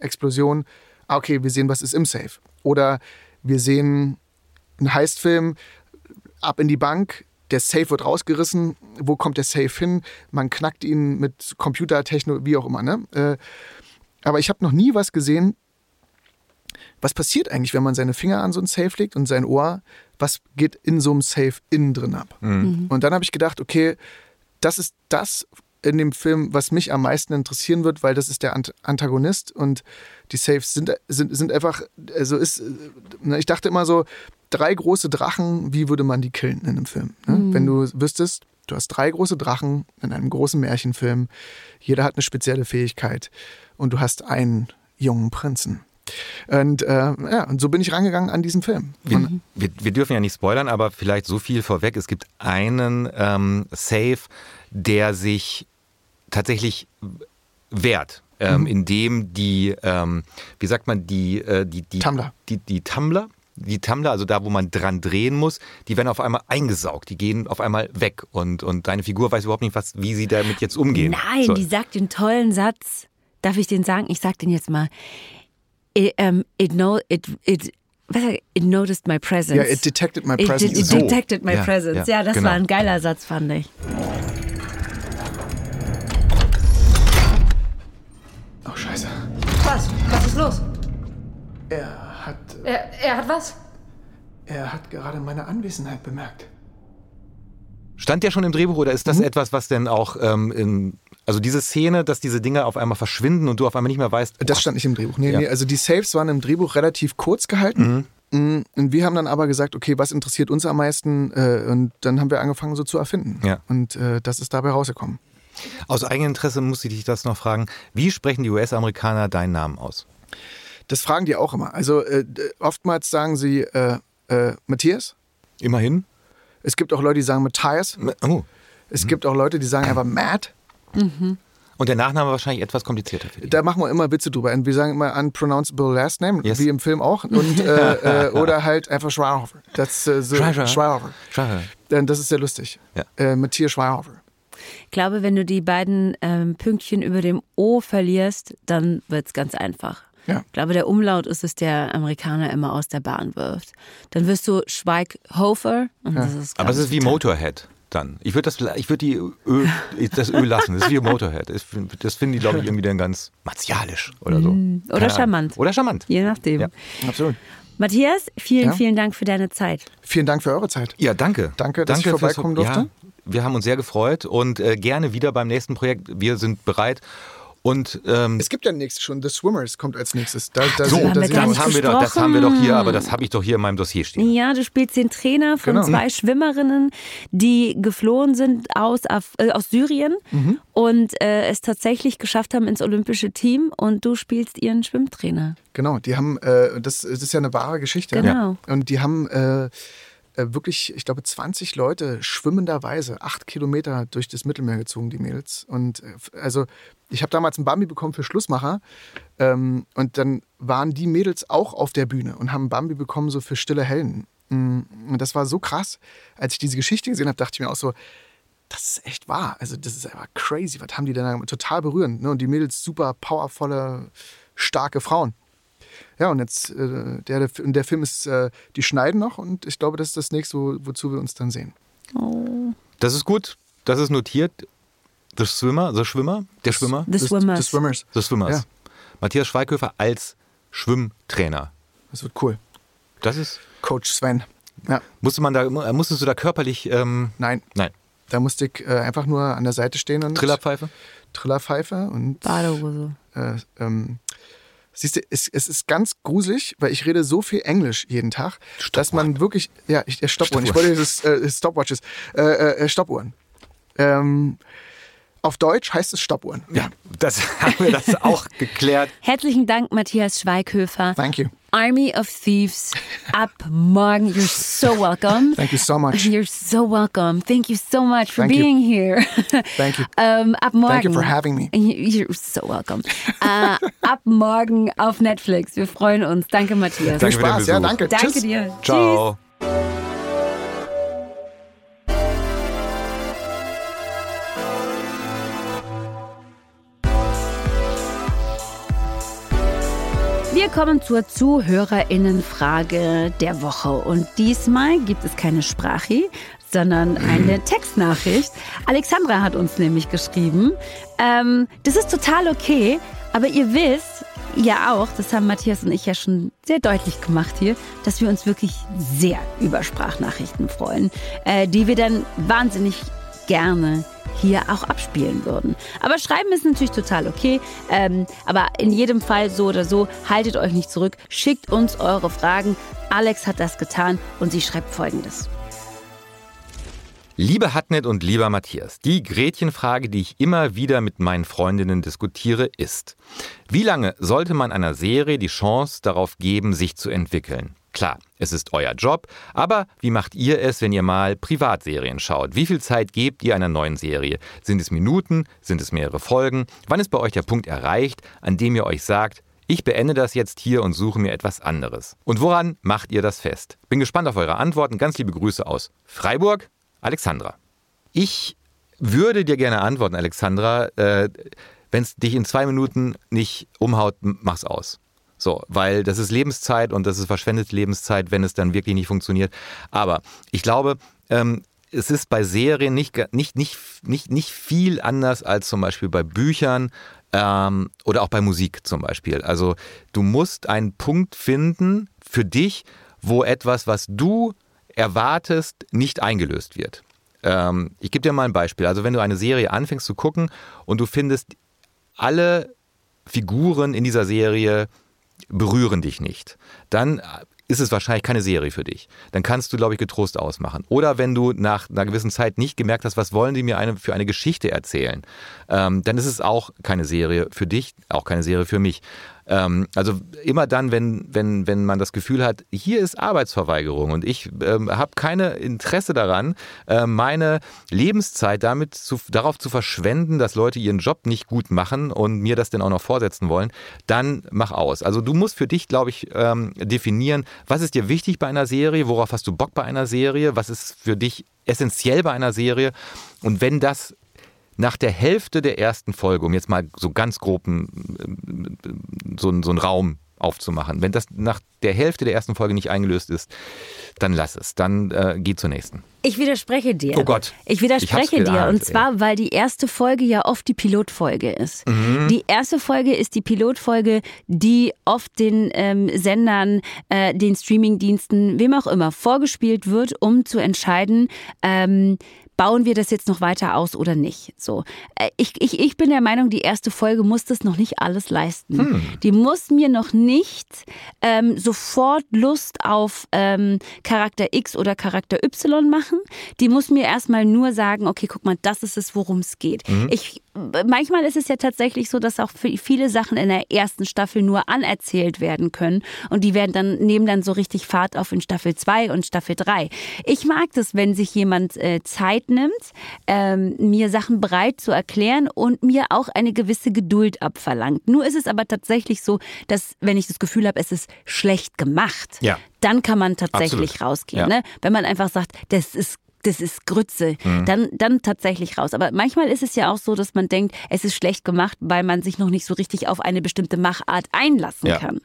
Explosion, ah, okay, wir sehen, was ist im Safe. Oder wir sehen einen Heistfilm, ab in die Bank, der Safe wird rausgerissen, wo kommt der Safe hin? Man knackt ihn mit Computertechno, wie auch immer. Ne? Äh, aber ich habe noch nie was gesehen, was passiert eigentlich, wenn man seine Finger an so ein Safe legt und sein Ohr, was geht in so einem Safe innen drin ab? Und dann habe ich gedacht, okay, das ist das in dem Film, was mich am meisten interessieren wird, weil das ist der Ant- Antagonist und die Safes sind, sind, sind einfach, also ist, ne, ich dachte immer so, drei große Drachen, wie würde man die killen in einem Film? Ne? Wenn du wüsstest, du hast drei große Drachen in einem großen Märchenfilm, jeder hat eine spezielle Fähigkeit und du hast einen jungen Prinzen. Und äh, ja, und so bin ich rangegangen an diesen Film. Wir, wir, wir dürfen ja nicht spoilern, aber vielleicht so viel vorweg. Es gibt einen ähm, Save, der sich tatsächlich wehrt, ähm, indem die, ähm, wie sagt man, die, äh, die, die, Tumbler. die, die Tumbler, die Tumbler, also da, wo man dran drehen muss, die werden auf einmal eingesaugt, die gehen auf einmal weg und, und deine Figur weiß überhaupt nicht, was, wie sie damit jetzt umgehen. Nein, So. die sagt den tollen Satz. Darf ich den sagen? Ich sag den jetzt mal. It, um, it, know, it, it, was it noticed my presence. Ja, it detected my It, presence. it So. detected my Ja, presence. ja, Ja, das genau. war ein geiler Satz, fand ich. Oh, scheiße. Was? Was ist los? Hat, Er, er hat was? er hat gerade meine Anwesenheit bemerkt. Stand der schon im Drehbuch oder ist das Mhm. etwas, was denn auch ähm, in, also diese Szene, dass diese Dinge auf einmal verschwinden und du auf einmal nicht mehr weißt, Das boah, stand nicht im Drehbuch. Nee, Ja. nee, also die Saves waren im Drehbuch relativ kurz gehalten. Mm, Und wir haben dann aber gesagt, okay, was interessiert uns am meisten? Äh, Und dann haben wir angefangen, so zu erfinden. Ja. Und äh, das ist dabei rausgekommen. Aus eigenem Interesse muss ich dich das noch fragen. Wie sprechen die US-Amerikaner deinen Namen aus? Das fragen die auch immer. Also äh, oftmals sagen sie äh, äh, Matthias. Immerhin? Es gibt auch Leute, die sagen Matthias. Oh. Es gibt auch Leute, die sagen einfach Matt. Und der Nachname wahrscheinlich etwas komplizierter. Da machen wir immer Witze drüber. Und wir sagen immer unpronounceable last name, Yes. wie im Film auch. Und, [LAUGHS] äh, äh, oder halt einfach Schweihofer. Das, äh, so, Schweihofer. Das ist sehr lustig. Ja. Äh, Matthias Schweihofer. Ich glaube, wenn du die beiden ähm, Pünktchen über dem O verlierst, dann wird es ganz einfach. Ja. Ich glaube, der Umlaut ist es, der Amerikaner immer aus der Bahn wirft. Dann wirst du Schweighofer. Und das ist, Aber es ist wie ich, Motorhead dann. Ich würde das, ich würde die Öl, das Öl lassen. Das ist wie Motorhead. Das, find- das finden die, glaube ich, irgendwie dann ganz martialisch oder so. oder Keine Ahnung. charmant. Oder charmant. Je nachdem. Ja. Absolut. Matthias, vielen, Ja. vielen Dank für deine Zeit. Vielen Dank für eure Zeit. Ja, danke. Danke, dass ich fürs- vorbeikommen durfte. Ja, wir haben uns sehr gefreut und äh, gerne wieder beim nächsten Projekt. Wir sind bereit. Und ähm, Es gibt ja nächstes schon, The Swimmers kommt als nächstes. Da, da, so, da, haben wir das, haben wir doch, das haben wir doch hier, aber das habe ich doch hier in meinem Dossier stehen. Ja, du spielst den Trainer von Genau. zwei Schwimmerinnen, die geflohen sind aus, Af äh, aus Syrien Mhm. und äh, es tatsächlich geschafft haben ins olympische Team und du spielst ihren Schwimmtrainer. Genau, die haben, äh, das, das ist ja eine wahre Geschichte. Genau. Und die haben äh, wirklich, ich glaube, 20 Leute schwimmenderweise acht Kilometer durch das Mittelmeer gezogen, die Mädels. Und äh, also, ich habe damals ein Bambi bekommen für Schlussmacher. Ähm, und dann waren die Mädels auch auf der Bühne und haben Bambi bekommen, so für stille Helden. Mm, Und das war so krass. Als ich diese Geschichte gesehen habe, dachte ich mir auch so, das ist echt wahr. Also, das ist einfach crazy. Was haben die denn da? Total berührend. Ne? Und die Mädels super powervolle, starke Frauen. Ja, und jetzt, äh, der, der, der Film ist, äh, die schneiden noch und ich glaube, das ist das nächste, wo, wozu wir uns dann sehen. Das ist gut. Das ist notiert. The Swimmer, The Schwimmer, der Schwimmer, The Swimmers. The Swimmers. The Swimmers. Ja. Matthias Schweighöfer als Schwimmtrainer. Das wird cool. Das ist, Coach Sven. Ja, musste man da, musstest du da körperlich, ähm, nein, nein, da musste ich äh, einfach nur an der Seite stehen und Trillerpfeife? Trillerpfeife und Badehose. äh, ähm, siehst du, es, es ist ganz gruselig, weil ich rede so viel Englisch jeden Tag, dass man wirklich, ja, ich, äh, Stoppuhren, ich Stoppuhren. wollte dieses äh, Stopwatches, äh, äh, Stoppuhren. Ähm, auf Deutsch heißt es Stoppuhren. Ja, das [LAUGHS] haben wir das auch geklärt. Herzlichen Dank, Matthias Schweighöfer. Thank you. Army of Thieves. Ab morgen. You're so welcome. Thank you so much. You're so welcome. Thank you so much for Thank you. being here. Thank you. ähm, ab morgen. Thank you for having me. You're so welcome. äh, ab morgen auf Netflix. Wir freuen uns. Danke, Matthias. Danke für den Spaß, ja, danke. Danke Tschüss. dir. Tschüss. Wir kommen zur Zuhörerinnenfrage der Woche. Und diesmal gibt es keine Sprache, sondern eine Textnachricht. Alexandra hat uns nämlich geschrieben. Ähm, das ist total okay, aber ihr wisst ja auch, das haben Matthias und ich ja schon sehr deutlich gemacht hier, dass wir uns wirklich sehr über Sprachnachrichten freuen, äh, die wir dann wahnsinnig gerne hier auch abspielen würden. Aber schreiben ist natürlich total okay. Ähm, aber in jedem Fall so oder so, haltet euch nicht zurück. Schickt uns eure Fragen. Alex hat das getan und sie schreibt folgendes. Liebe Hatnet und lieber Matthias, die Gretchenfrage, die ich immer wieder mit meinen Freundinnen diskutiere, ist, wie lange sollte man einer Serie die Chance darauf geben, sich zu entwickeln? Klar, es ist euer Job, aber wie macht ihr es, wenn ihr mal Privatserien schaut? Wie viel Zeit gebt ihr einer neuen Serie? Sind es Minuten? Sind es mehrere Folgen? Wann ist bei euch der Punkt erreicht, an dem ihr euch sagt, ich beende das jetzt hier und suche mir etwas anderes? Und woran macht ihr das fest? Bin gespannt auf eure Antworten. Ganz liebe Grüße aus Freiburg, Alexandra. Ich würde dir gerne antworten, Alexandra. Äh, Wenn es dich in zwei Minuten nicht umhaut, mach's aus. So, weil das ist Lebenszeit und das ist verschwendete Lebenszeit, wenn es dann wirklich nicht funktioniert. Aber ich glaube, ähm, es ist bei Serien nicht, nicht, nicht, nicht, nicht viel anders als zum Beispiel bei Büchern ähm, oder auch bei Musik zum Beispiel. Also du musst einen Punkt finden für dich, wo etwas, was du erwartest, nicht eingelöst wird. Ähm, ich gebe dir mal ein Beispiel. Also wenn du eine Serie anfängst zu gucken und du findest, alle Figuren in dieser Serie berühren dich nicht, dann ist es wahrscheinlich keine Serie für dich. Dann kannst du, glaube ich, getrost ausmachen. Oder wenn du nach einer gewissen Zeit nicht gemerkt hast, was wollen die mir eine, für eine Geschichte erzählen, ähm, dann ist es auch keine Serie für dich, auch keine Serie für mich. Ähm, also immer dann, wenn, wenn, wenn man das Gefühl hat, hier ist Arbeitsverweigerung und ich ähm, habe keine Interesse daran, äh, meine Lebenszeit damit zu, darauf zu verschwenden, dass Leute ihren Job nicht gut machen und mir das dann auch noch vorsetzen wollen, dann mach aus. Also du musst für dich, glaube ich, ähm, definieren, was ist dir wichtig bei einer Serie, worauf hast du Bock bei einer Serie, was ist für dich essentiell bei einer Serie und wenn das nach der Hälfte der ersten Folge, um jetzt mal so ganz grob so, so einen Raum aufzumachen, wenn das nach der Hälfte der ersten Folge nicht eingelöst ist, dann lass es. Dann äh, geh zur nächsten. Ich widerspreche dir. Oh Gott. Ich widerspreche ich dir. Und zwar, weil die erste Folge ja oft die Pilotfolge ist. Mhm. Die erste Folge ist die Pilotfolge, die oft den ähm, Sendern, äh, den Streamingdiensten, wem auch immer, vorgespielt wird, um zu entscheiden, ähm, bauen wir das jetzt noch weiter aus oder nicht? So, äh, ich, ich, ich bin der Meinung, die erste Folge muss das noch nicht alles leisten. Hm. Die muss mir noch nicht ähm, sofort Lust auf ähm, Charakter X oder Charakter Y machen. Die muss mir erstmal nur sagen, okay, guck mal, das ist es, worum es geht. Mhm. Ich manchmal ist es ja tatsächlich so, dass auch viele Sachen in der ersten Staffel nur anerzählt werden können und die werden dann nehmen dann so richtig Fahrt auf in Staffel 2 und Staffel 3. Ich mag das, wenn sich jemand äh, Zeit nimmt, ähm, mir Sachen bereit zu erklären und mir auch eine gewisse Geduld abverlangt. Nur ist es aber tatsächlich so, dass wenn ich das Gefühl habe, es ist schlecht gemacht, ja. dann kann man tatsächlich Absolut. rausgehen. Ja. Ne? Wenn man einfach sagt, das ist das ist Grütze, mhm. dann, dann tatsächlich raus. Aber manchmal ist es ja auch so, dass man denkt, es ist schlecht gemacht, weil man sich noch nicht so richtig auf eine bestimmte Machart einlassen ja. kann.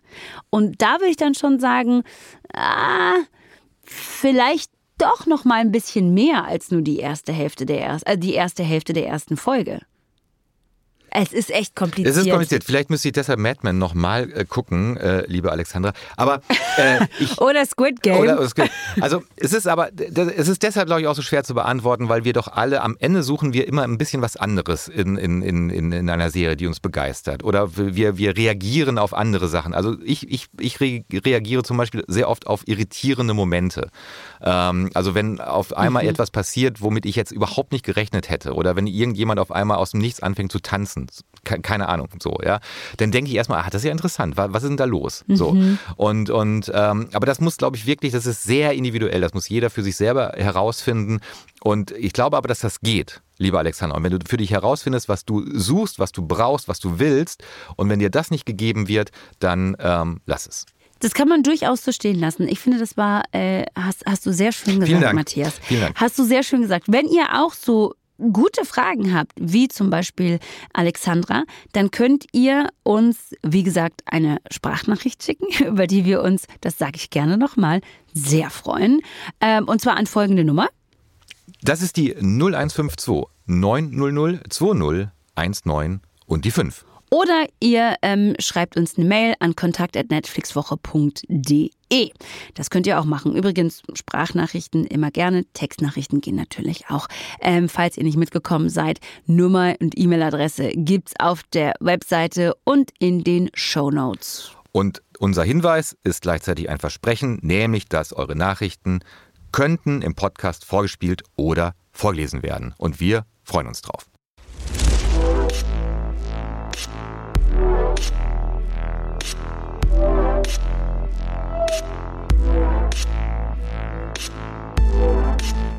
Und da würde ich dann schon sagen, ah, vielleicht doch noch mal ein bisschen mehr als nur die erste Hälfte der ersten, äh, die erste Hälfte der ersten Folge. Es ist echt kompliziert. Es ist kompliziert. Vielleicht müsste ich deshalb Mad Men nochmal äh, gucken, äh, liebe Alexandra. Aber äh, [LAUGHS] ich, oder Squid Game. Oder, oder Squid. Also es ist aber es ist deshalb glaube ich auch so schwer zu beantworten, weil wir doch alle am Ende suchen wir immer ein bisschen was anderes in, in, in, in einer Serie, die uns begeistert. Oder wir, wir reagieren auf andere Sachen. Also ich, ich, ich reagiere zum Beispiel sehr oft auf irritierende Momente. Ähm, also wenn auf einmal mhm. etwas passiert, womit ich jetzt überhaupt nicht gerechnet hätte, oder wenn irgendjemand auf einmal aus dem Nichts anfängt zu tanzen, keine Ahnung, so, ja, dann denke ich erstmal, ach, das ist ja interessant, was ist denn da los? Mhm. So. Und, und ähm, aber das muss, glaube ich, wirklich, das ist sehr individuell, das muss jeder für sich selber herausfinden. Und ich glaube aber, dass das geht, lieber Alexander. Und wenn du für dich herausfindest, was du suchst, was du brauchst, was du willst, und wenn dir das nicht gegeben wird, dann ähm, lass es. Das kann man durchaus so stehen lassen. Ich finde, das war, äh, hast, hast du sehr schön gesagt, Vielen. Matthias. Vielen Dank. Hast du sehr schön gesagt. Wenn ihr auch so gute Fragen habt, wie zum Beispiel Alexandra, dann könnt ihr uns, wie gesagt, eine Sprachnachricht schicken, [LAUGHS] über die wir uns, das sage ich gerne nochmal, sehr freuen. Ähm, und zwar an folgende Nummer. Das ist die 0152 900 20 19 und die 5. Oder ihr ähm, schreibt uns eine Mail an kontakt.netflixwoche.de. Das könnt ihr auch machen. Übrigens, Sprachnachrichten immer gerne, Textnachrichten gehen natürlich auch. Ähm, falls ihr nicht mitgekommen seid, Nummer und E-Mail-Adresse gibt's auf der Webseite und in den Show Notes. Und unser Hinweis ist gleichzeitig ein Versprechen, nämlich, dass eure Nachrichten könnten im Podcast vorgespielt oder vorgelesen werden. Und wir freuen uns drauf.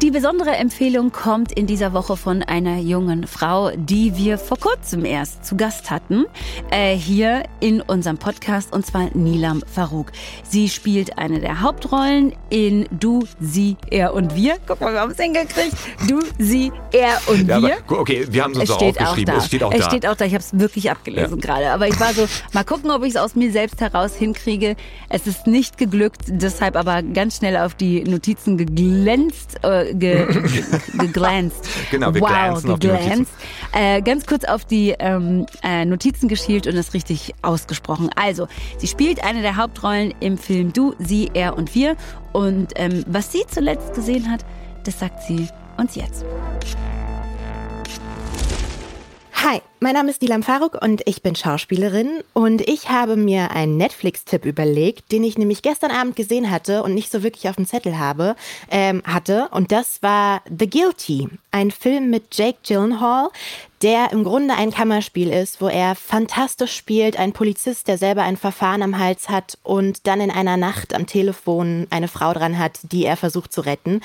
Die besondere Empfehlung kommt in dieser Woche von einer jungen Frau, die wir vor kurzem erst zu Gast hatten, äh, hier in unserem Podcast, und zwar Nilam Farouk. Sie spielt eine der Hauptrollen in Du, Sie, Er und Wir. Guck mal, wir haben es hingekriegt. Du, Sie, Er und ja, Wir. Aber, okay, wir haben es uns auch aufgeschrieben. Es steht auch da. Es steht auch da. Ich habe es wirklich abgelesen ja. gerade. Aber ich war so, mal gucken, ob ich es aus mir selbst heraus hinkriege. Es ist nicht geglückt, deshalb aber ganz schnell auf die Notizen geglänzt. Äh, ge, [LAUGHS] geglänzt. Genau, wir wow, geglänzt. Äh, ganz kurz auf die ähm, äh, Notizen geschielt und es richtig ausgesprochen. Also, sie spielt eine der Hauptrollen im Film Du, Sie, Er und Wir. Und ähm, was sie zuletzt gesehen hat, das sagt sie uns jetzt. Hi, mein Name ist Dilam Faruk und ich bin Schauspielerin. Und ich habe mir einen Netflix-Tipp überlegt, den ich nämlich gestern Abend gesehen hatte und nicht so wirklich auf dem Zettel habe, ähm, hatte. Und das war The Guilty, ein Film mit Jake Gyllenhaal, der im Grunde ein Kammerspiel ist, wo er fantastisch spielt, ein Polizist, der selber ein Verfahren am Hals hat und dann in einer Nacht am Telefon eine Frau dran hat, die er versucht zu retten.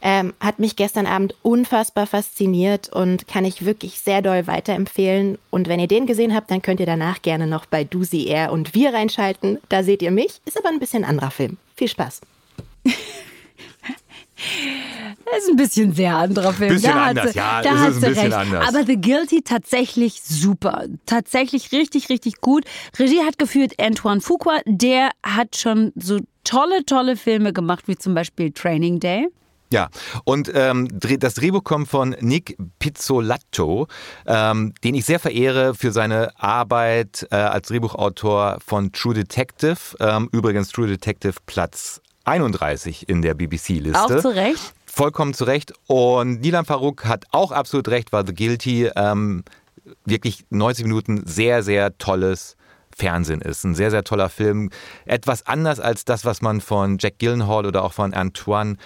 Ähm, hat mich gestern Abend unfassbar fasziniert und kann ich wirklich sehr doll weiterempfehlen. Und wenn ihr den gesehen habt, dann könnt ihr danach gerne noch bei Du sie er und wir reinschalten. Da seht ihr mich. Ist aber ein bisschen anderer Film. Viel Spaß. [LAUGHS] Das ist ein bisschen sehr anderer Film. Bisschen da anders, hat sie, ja, da ist ein bisschen recht. anders. Aber The Guilty tatsächlich super. Tatsächlich richtig, richtig gut. Regie hat geführt Antoine Fuqua. Der hat schon so tolle, tolle Filme gemacht, wie zum Beispiel Training Day. Ja, und ähm, das Drehbuch kommt von Nick Pizzolatto, ähm, den ich sehr verehre für seine Arbeit äh, als Drehbuchautor von True Detective. Ähm, übrigens True Detective Platz 31 in der BBC-Liste. Auch zu Recht. Vollkommen zu Recht. Und Nilan Farouk hat auch absolut recht, war The Guilty ähm, wirklich 90 Minuten sehr, sehr tolles Fernsehen ist. Ein sehr, sehr toller Film. Etwas anders als das, was man von Jack Gyllenhaal oder auch von Antoine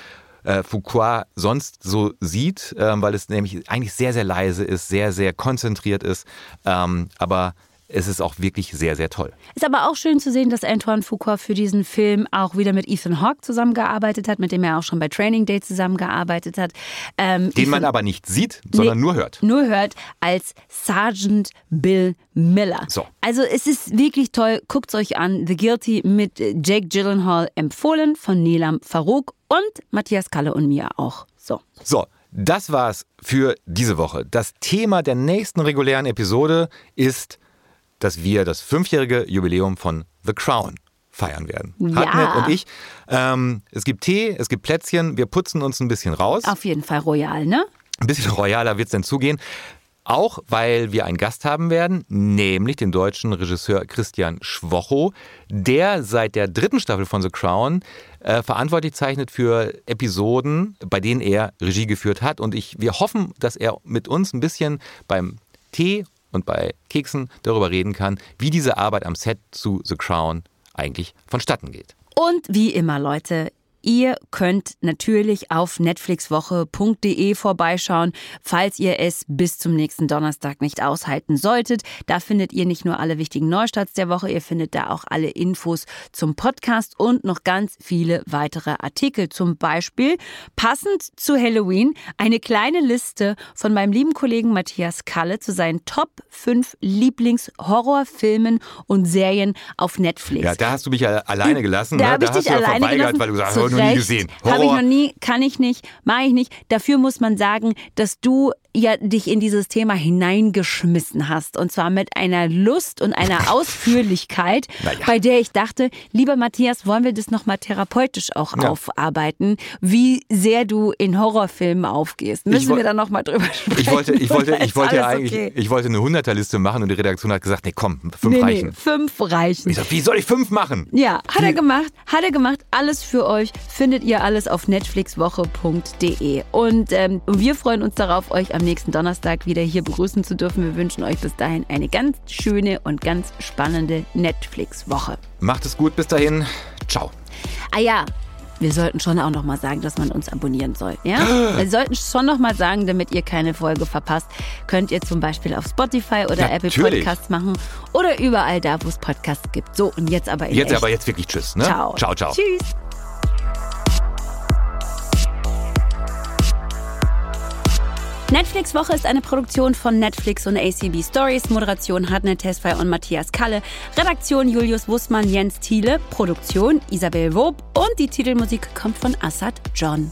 äh, Fuqua sonst so sieht, ähm, weil es nämlich eigentlich sehr, sehr leise ist, sehr, sehr konzentriert ist. Ähm, aber es ist auch wirklich sehr, sehr toll. Ist aber auch schön zu sehen, dass Antoine Fuqua für diesen Film auch wieder mit Ethan Hawke zusammengearbeitet hat, mit dem er auch schon bei Training Day zusammengearbeitet hat. Ähm, Den man Ethan- aber nicht sieht, sondern Nee, nur hört. Nur hört als Sergeant Bill Miller. So. Also es ist wirklich toll. Guckt euch an. The Guilty mit Jake Gyllenhaal empfohlen von Neelam Farouk und Matthias Kalle und mir auch. So. So, das war's für diese Woche. Das Thema der nächsten regulären Episode ist, dass wir das fünfjährige Jubiläum von The Crown feiern werden. Ja. Hartnett und ich. Ähm, es gibt Tee, es gibt Plätzchen, wir putzen uns ein bisschen raus. Auf jeden Fall royal, ne? Ein bisschen royaler wird es dann zugehen. Auch weil wir einen Gast haben werden, nämlich den deutschen Regisseur Christian Schwocho, der seit der dritten Staffel von The Crown äh, verantwortlich zeichnet für Episoden, bei denen er Regie geführt hat. Und ich, wir hoffen, dass er mit uns ein bisschen beim Tee und bei Keksen darüber reden kann, wie diese Arbeit am Set zu The Crown eigentlich vonstatten geht. Und wie immer, Leute, ihr könnt natürlich auf netflixwoche.de vorbeischauen, falls ihr es bis zum nächsten Donnerstag nicht aushalten solltet. Da findet ihr nicht nur alle wichtigen Neustarts der Woche, ihr findet da auch alle Infos zum Podcast und noch ganz viele weitere Artikel. Zum Beispiel passend zu Halloween eine kleine Liste von meinem lieben Kollegen Matthias Kalle zu seinen Top 5 Lieblingshorrorfilmen und Serien auf Netflix. Ja, da hast du mich ja alleine gelassen. Da ne? habe ich da hast dich du ja alleine verweigert, gelassen. weil du sagst, noch nie gesehen. Habe ich noch nie, kann ich nicht, mache ich nicht. Dafür muss man sagen, dass du ja dich in dieses Thema hineingeschmissen hast. Und zwar mit einer Lust und einer [LAUGHS] Ausführlichkeit, Naja. bei der ich dachte, lieber Matthias, wollen wir das nochmal therapeutisch auch Ja. aufarbeiten, wie sehr du in Horrorfilmen aufgehst. Müssen wir da nochmal drüber sprechen? Ich wollte, ich wollte, [LAUGHS] ich wollte ja eigentlich, okay. ich wollte eine Hunderterliste machen und die Redaktion hat gesagt, nee, komm, fünf nee, reichen. Nee, fünf reichen. Ich sag, wie soll ich fünf machen? Ja, hat er gemacht, hat er gemacht. Alles für euch findet ihr alles auf netflixwoche.de. Und ähm, wir freuen uns darauf, euch am nächsten Donnerstag wieder hier begrüßen zu dürfen. Wir wünschen euch bis dahin eine ganz schöne und ganz spannende Netflix-Woche. Macht es gut bis dahin. Ciao. Ah ja. Wir sollten schon auch noch mal sagen, dass man uns abonnieren soll. Ja? [GASPS] Wir sollten schon noch mal sagen, damit ihr keine Folge verpasst, könnt ihr zum Beispiel auf Spotify oder Apple Natürlich. Podcasts machen oder überall da, wo es Podcasts gibt. So, und jetzt aber in Jetzt echt. aber jetzt wirklich Tschüss. Ne? Ciao. Ciao, ciao. Tschüss. Netflix Woche ist eine Produktion von Netflix und ACB Stories. Moderation Hartnett Tesfaye und Matthias Kalle. Redaktion Julius Wussmann, Jens Thiele. Produktion Isabel Wob. Und die Titelmusik kommt von Assad John.